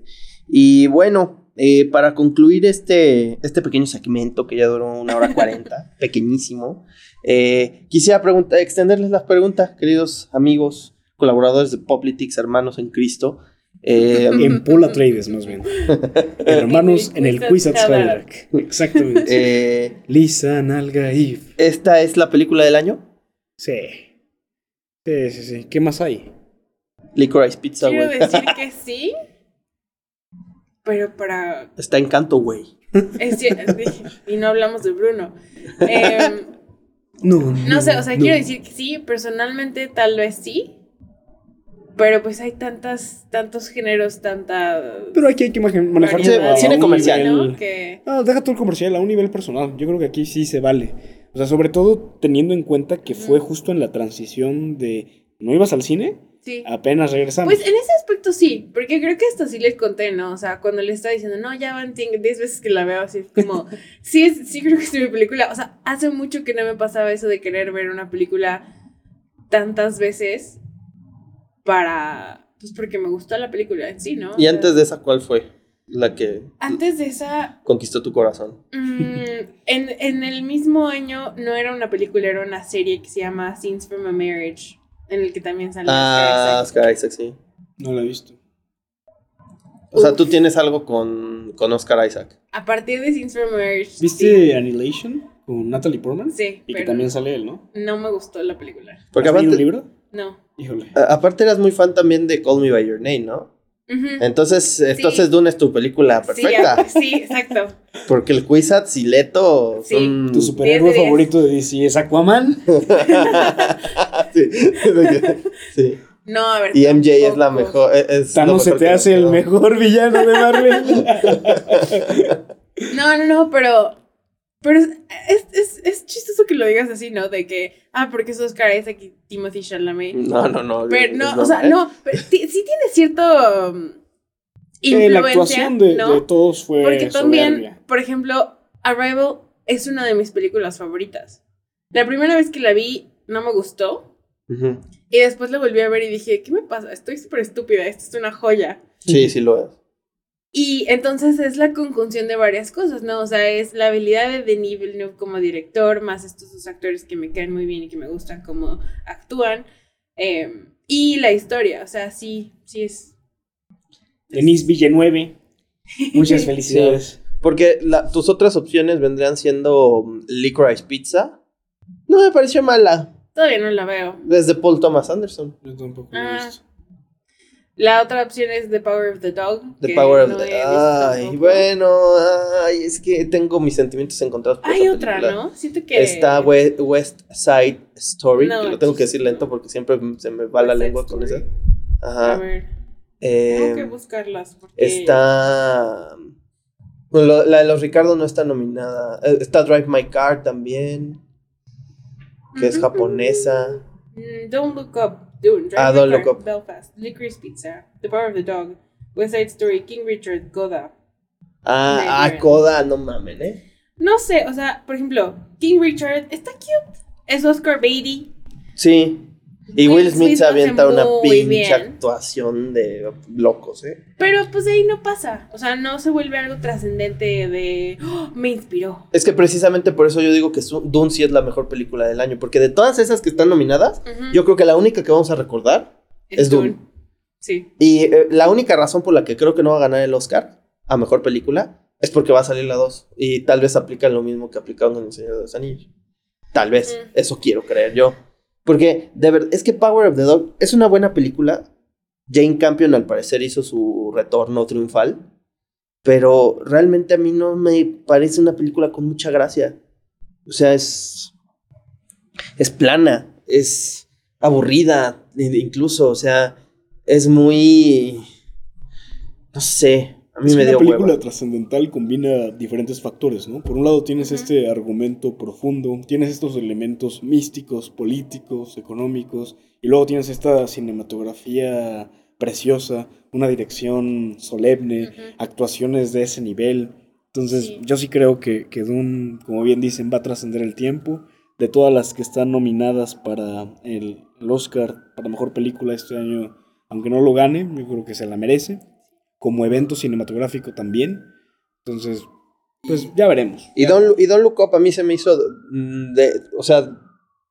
Y bueno, eh, para concluir este, este pequeño segmento que ya duró una hora cuarenta, (laughs) pequeñísimo, eh, quisiera extenderles las preguntas, queridos amigos, colaboradores de Poplitics, hermanos en Cristo. Eh, en (laughs) Pola Trades, más bien. hermanos en el Quiz at Skylark. Exactamente. Eh, Lisa, Nalga, Eve. ¿Esta es la película del año? Sí. Sí, sí, sí. ¿Qué más hay? Licorice Pizza, Quiero wey. decir que (laughs) sí. Pero para. Está encanto, güey. Es, y no hablamos de Bruno. Eh, no, no, no, sé, o sea, no. quiero decir que sí, personalmente tal vez sí. Pero pues hay tantas, tantos géneros, tanta. Pero aquí hay que manejar sí, cine comercial, nivel... ¿no? Que... No, deja todo el comercial a un nivel personal. Yo creo que aquí sí se vale. O sea, sobre todo teniendo en cuenta que fue justo en la transición de. ¿No ibas al cine? Sí. Apenas regresamos. Pues en ese aspecto sí, porque creo que hasta sí les conté, ¿no? O sea, cuando le estaba diciendo, no, ya van 10 veces que la veo así, como, (laughs) sí, es, sí creo que es mi película. O sea, hace mucho que no me pasaba eso de querer ver una película tantas veces para, pues porque me gustó la película en sí, ¿no? ¿Y antes de esa cuál fue? La que... Antes de esa... Conquistó tu corazón. Mmm, en, en el mismo año no era una película, era una serie que se llama Scenes from a Marriage en el que también sale ah, Oscar Isaac. sí. No lo he visto. O sea, tú tienes algo con, con Oscar Isaac. A partir de Scenes from Marriage. ¿Viste sí. Annihilation con Natalie Portman? Sí. Y que también sale él, ¿no? No me gustó la película. Porque ¿Has aparte, un libro? No. Híjole. A, aparte eras muy fan también de Call Me By Your Name, ¿no? Uh -huh. Entonces, entonces sí. Dune es tu película perfecta. Sí, sí exacto. Porque el Kwisatz y Leto sí. son... ¿Tu superhéroe favorito de DC es Aquaman? (laughs) sí. sí. No, a ver. Y MJ tampoco. es la mejor. Es Thanos se te hace el mejor villano de Marvel. (laughs) no, no, no, pero. Pero es, es, es, chistoso que lo digas así, ¿no? De que, ah, porque es Oscar Isaac y Timothy Chalamet. No, no, no. Pero no, no o sea, ¿eh? no, pero sí tiene cierto. Um, influencia, eh, la actuación de, ¿no? de, todos fue. Porque también, soberbia. por ejemplo, Arrival es una de mis películas favoritas. La primera vez que la vi no me gustó. Y después la volví a ver y dije, ¿qué me pasa? Estoy súper estúpida, esto es una joya. Sí, sí lo es. Y entonces es la conjunción de varias cosas, ¿no? O sea, es la habilidad de Denis Villeneuve como director, más estos dos actores que me caen muy bien y que me gustan cómo actúan. Em, y la historia, o sea, sí, sí es. Denis Villeneuve. Muchas (laughs) felicidades. porque tus otras opciones vendrían siendo um, Licorice Pizza. No me pareció mala. Todavía no la veo. Desde Paul Thomas Anderson. Yo tampoco la he Ah. visto. La otra opción es The Power of the Dog. The Power of no the... Ay, bueno, ay, es que tengo mis sentimientos encontrados por Hay otra. ¿no? Siento que. Está We- West Side Story, No, que lo tengo que decir lento porque siempre se me va la West lengua con esa. A Ajá. ver, Eh, tengo que buscarlas. Porque... está. Bueno, la de los Ricardo no está nominada. Eh, Está Drive My Car también, que es japonesa. Mm, Don't Look Up. Dune, Drive Ah, Don't Look Up. Belfast. Licorice Pizza. The Power of the Dog. West Side Story. King Richard. Goda. Ah, ah, no mamen, ¿eh? No sé, o sea, por ejemplo, King Richard está cute. Es Oscar Beatty. Sí. Y Will Smith se avienta una pinche bien. actuación de locos, ¿eh? Pero pues de ahí no pasa. O sea, no se vuelve algo trascendente de. "Oh, me inspiró. Es que precisamente por eso yo digo que Dune sí es la mejor película del año. Porque de todas esas que están nominadas, yo creo que la única que vamos a recordar es Dune. Sí. Y eh, la única razón por la que creo que no va a ganar el Oscar a mejor película es porque va a salir la 2. Y tal vez aplican lo mismo que aplicaron en El Señor de los Anillos. Tal vez, eso quiero creer yo. Porque, de verdad, es que Power of the Dog es una buena película. Jane Campion, al parecer, hizo su retorno triunfal. Pero realmente a mí no me parece una película con mucha gracia. O sea, es. Es plana, es aburrida, incluso. O sea, es muy. No sé. A mí Es me que dio una película hueva. trascendental combina diferentes factores, ¿no? Por un lado tienes este argumento profundo, tienes estos elementos místicos, políticos, económicos, y luego tienes esta cinematografía preciosa, una dirección solemne, actuaciones de ese nivel. Entonces, Sí. yo sí creo que, que Dune, como bien dicen, va a trascender el tiempo. De todas las que están nominadas para el, el Oscar para mejor película este año, aunque no lo gane, yo creo que se la merece. Como evento cinematográfico también. Entonces, pues ya veremos. Y Don, y Don Look Up a mí se me hizo. De, o sea,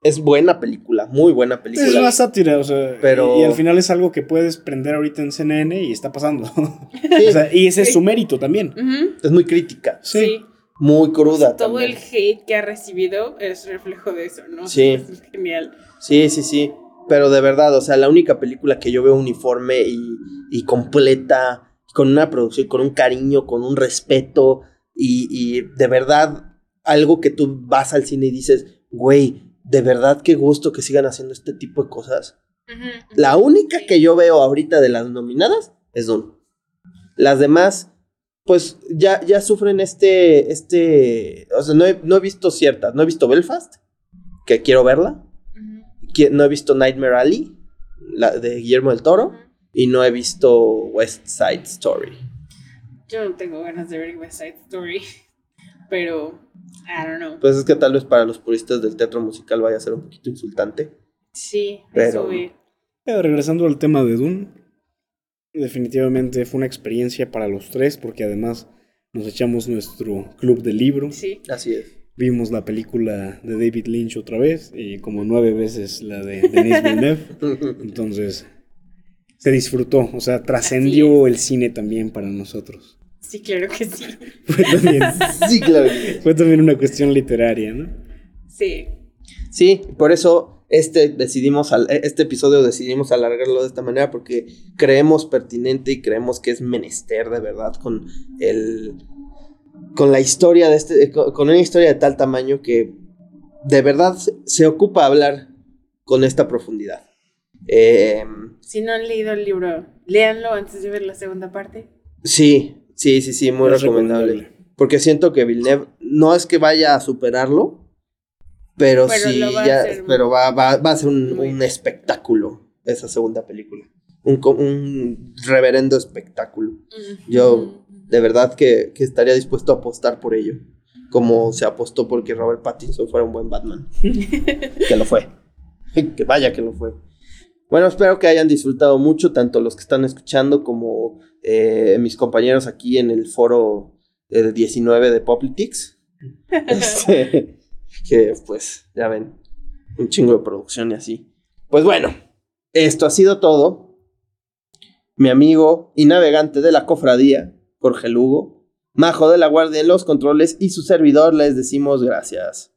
es buena película, muy buena película. Es una sátira, o sea, Pero- y, y al final es algo que puedes prender ahorita en CNN y está pasando. (laughs) Sí, O sea, y ese es su mérito también. Ujú. es muy crítica, Sí. muy cruda. Todo también. el hate que ha recibido es reflejo de eso, ¿no? Sí. Es genial. Sí, sí, sí. Pero de verdad, o sea, la única película que yo veo uniforme y, y completa, con una producción, con un cariño, con un respeto, y, y de verdad, algo que tú vas al cine y dices, güey, de verdad qué gusto que sigan haciendo este tipo de cosas. La única que yo veo ahorita de las nominadas es Dune. Las demás, pues ya, ya sufren este, este, o sea, no he, no he visto ciertas, no he visto Belfast, que quiero verla, no he visto Nightmare Alley, la de Guillermo del Toro. Y no he visto West Side Story. Yo no tengo ganas de ver West Side Story, (laughs) pero I don't know. Pues es que tal vez para los puristas del teatro musical vaya a ser un poquito insultante. Sí, Pero- eso vi. Pero regresando al tema de Dune, definitivamente fue una experiencia para los tres, porque además nos echamos nuestro club de libro, Sí. Así es. vimos la película de David Lynch otra vez, y como nueve veces la de Denis Villeneuve, (laughs) entonces se disfrutó, o sea, trascendió el cine también para nosotros. Sí, claro que sí. (laughs) Fue también, (laughs) sí, claro. que sí. fue también una cuestión literaria, ¿no? Sí. Sí, por eso este decidimos al- este episodio decidimos alargarlo de esta manera porque creemos pertinente y creemos que es menester de verdad con el con la historia de este con, con una historia de tal tamaño que de verdad se, se ocupa hablar con esta profundidad. Eh, Si no han leído el libro, léanlo antes de ver la segunda parte. sí, sí, sí, sí, muy Es recomendable. Porque siento que Villeneuve no es que vaya a superarlo, pero, Pero sí, lo va a ya, hacer pero va, va- va a ser un, espectáculo esa segunda película. Un, reverendo espectáculo. Yo de verdad que, que estaría dispuesto a apostar por ello. como se apostó porque Robert Pattinson fuera un buen Batman. (laughs) que lo fue. (laughs) que vaya que lo fue. Bueno, espero que hayan disfrutado mucho, tanto los que están escuchando como eh, mis compañeros aquí en el foro del 19 de Poplitics. (laughs) Este, que pues, ya ven, un chingo de producción y así. Pues bueno, esto ha sido todo. Mi amigo y navegante de la cofradía, Jorge Lugo, Majo de la Guardia en los controles y su servidor les decimos gracias.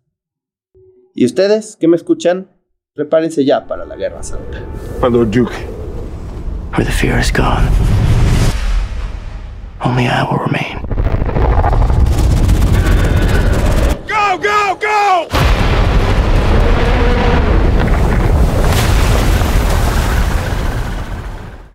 ¿Y ustedes que me escuchan? Prepárense ya para la Guerra Santa. My Lord Duke. Where the fear is gone, only I will remain.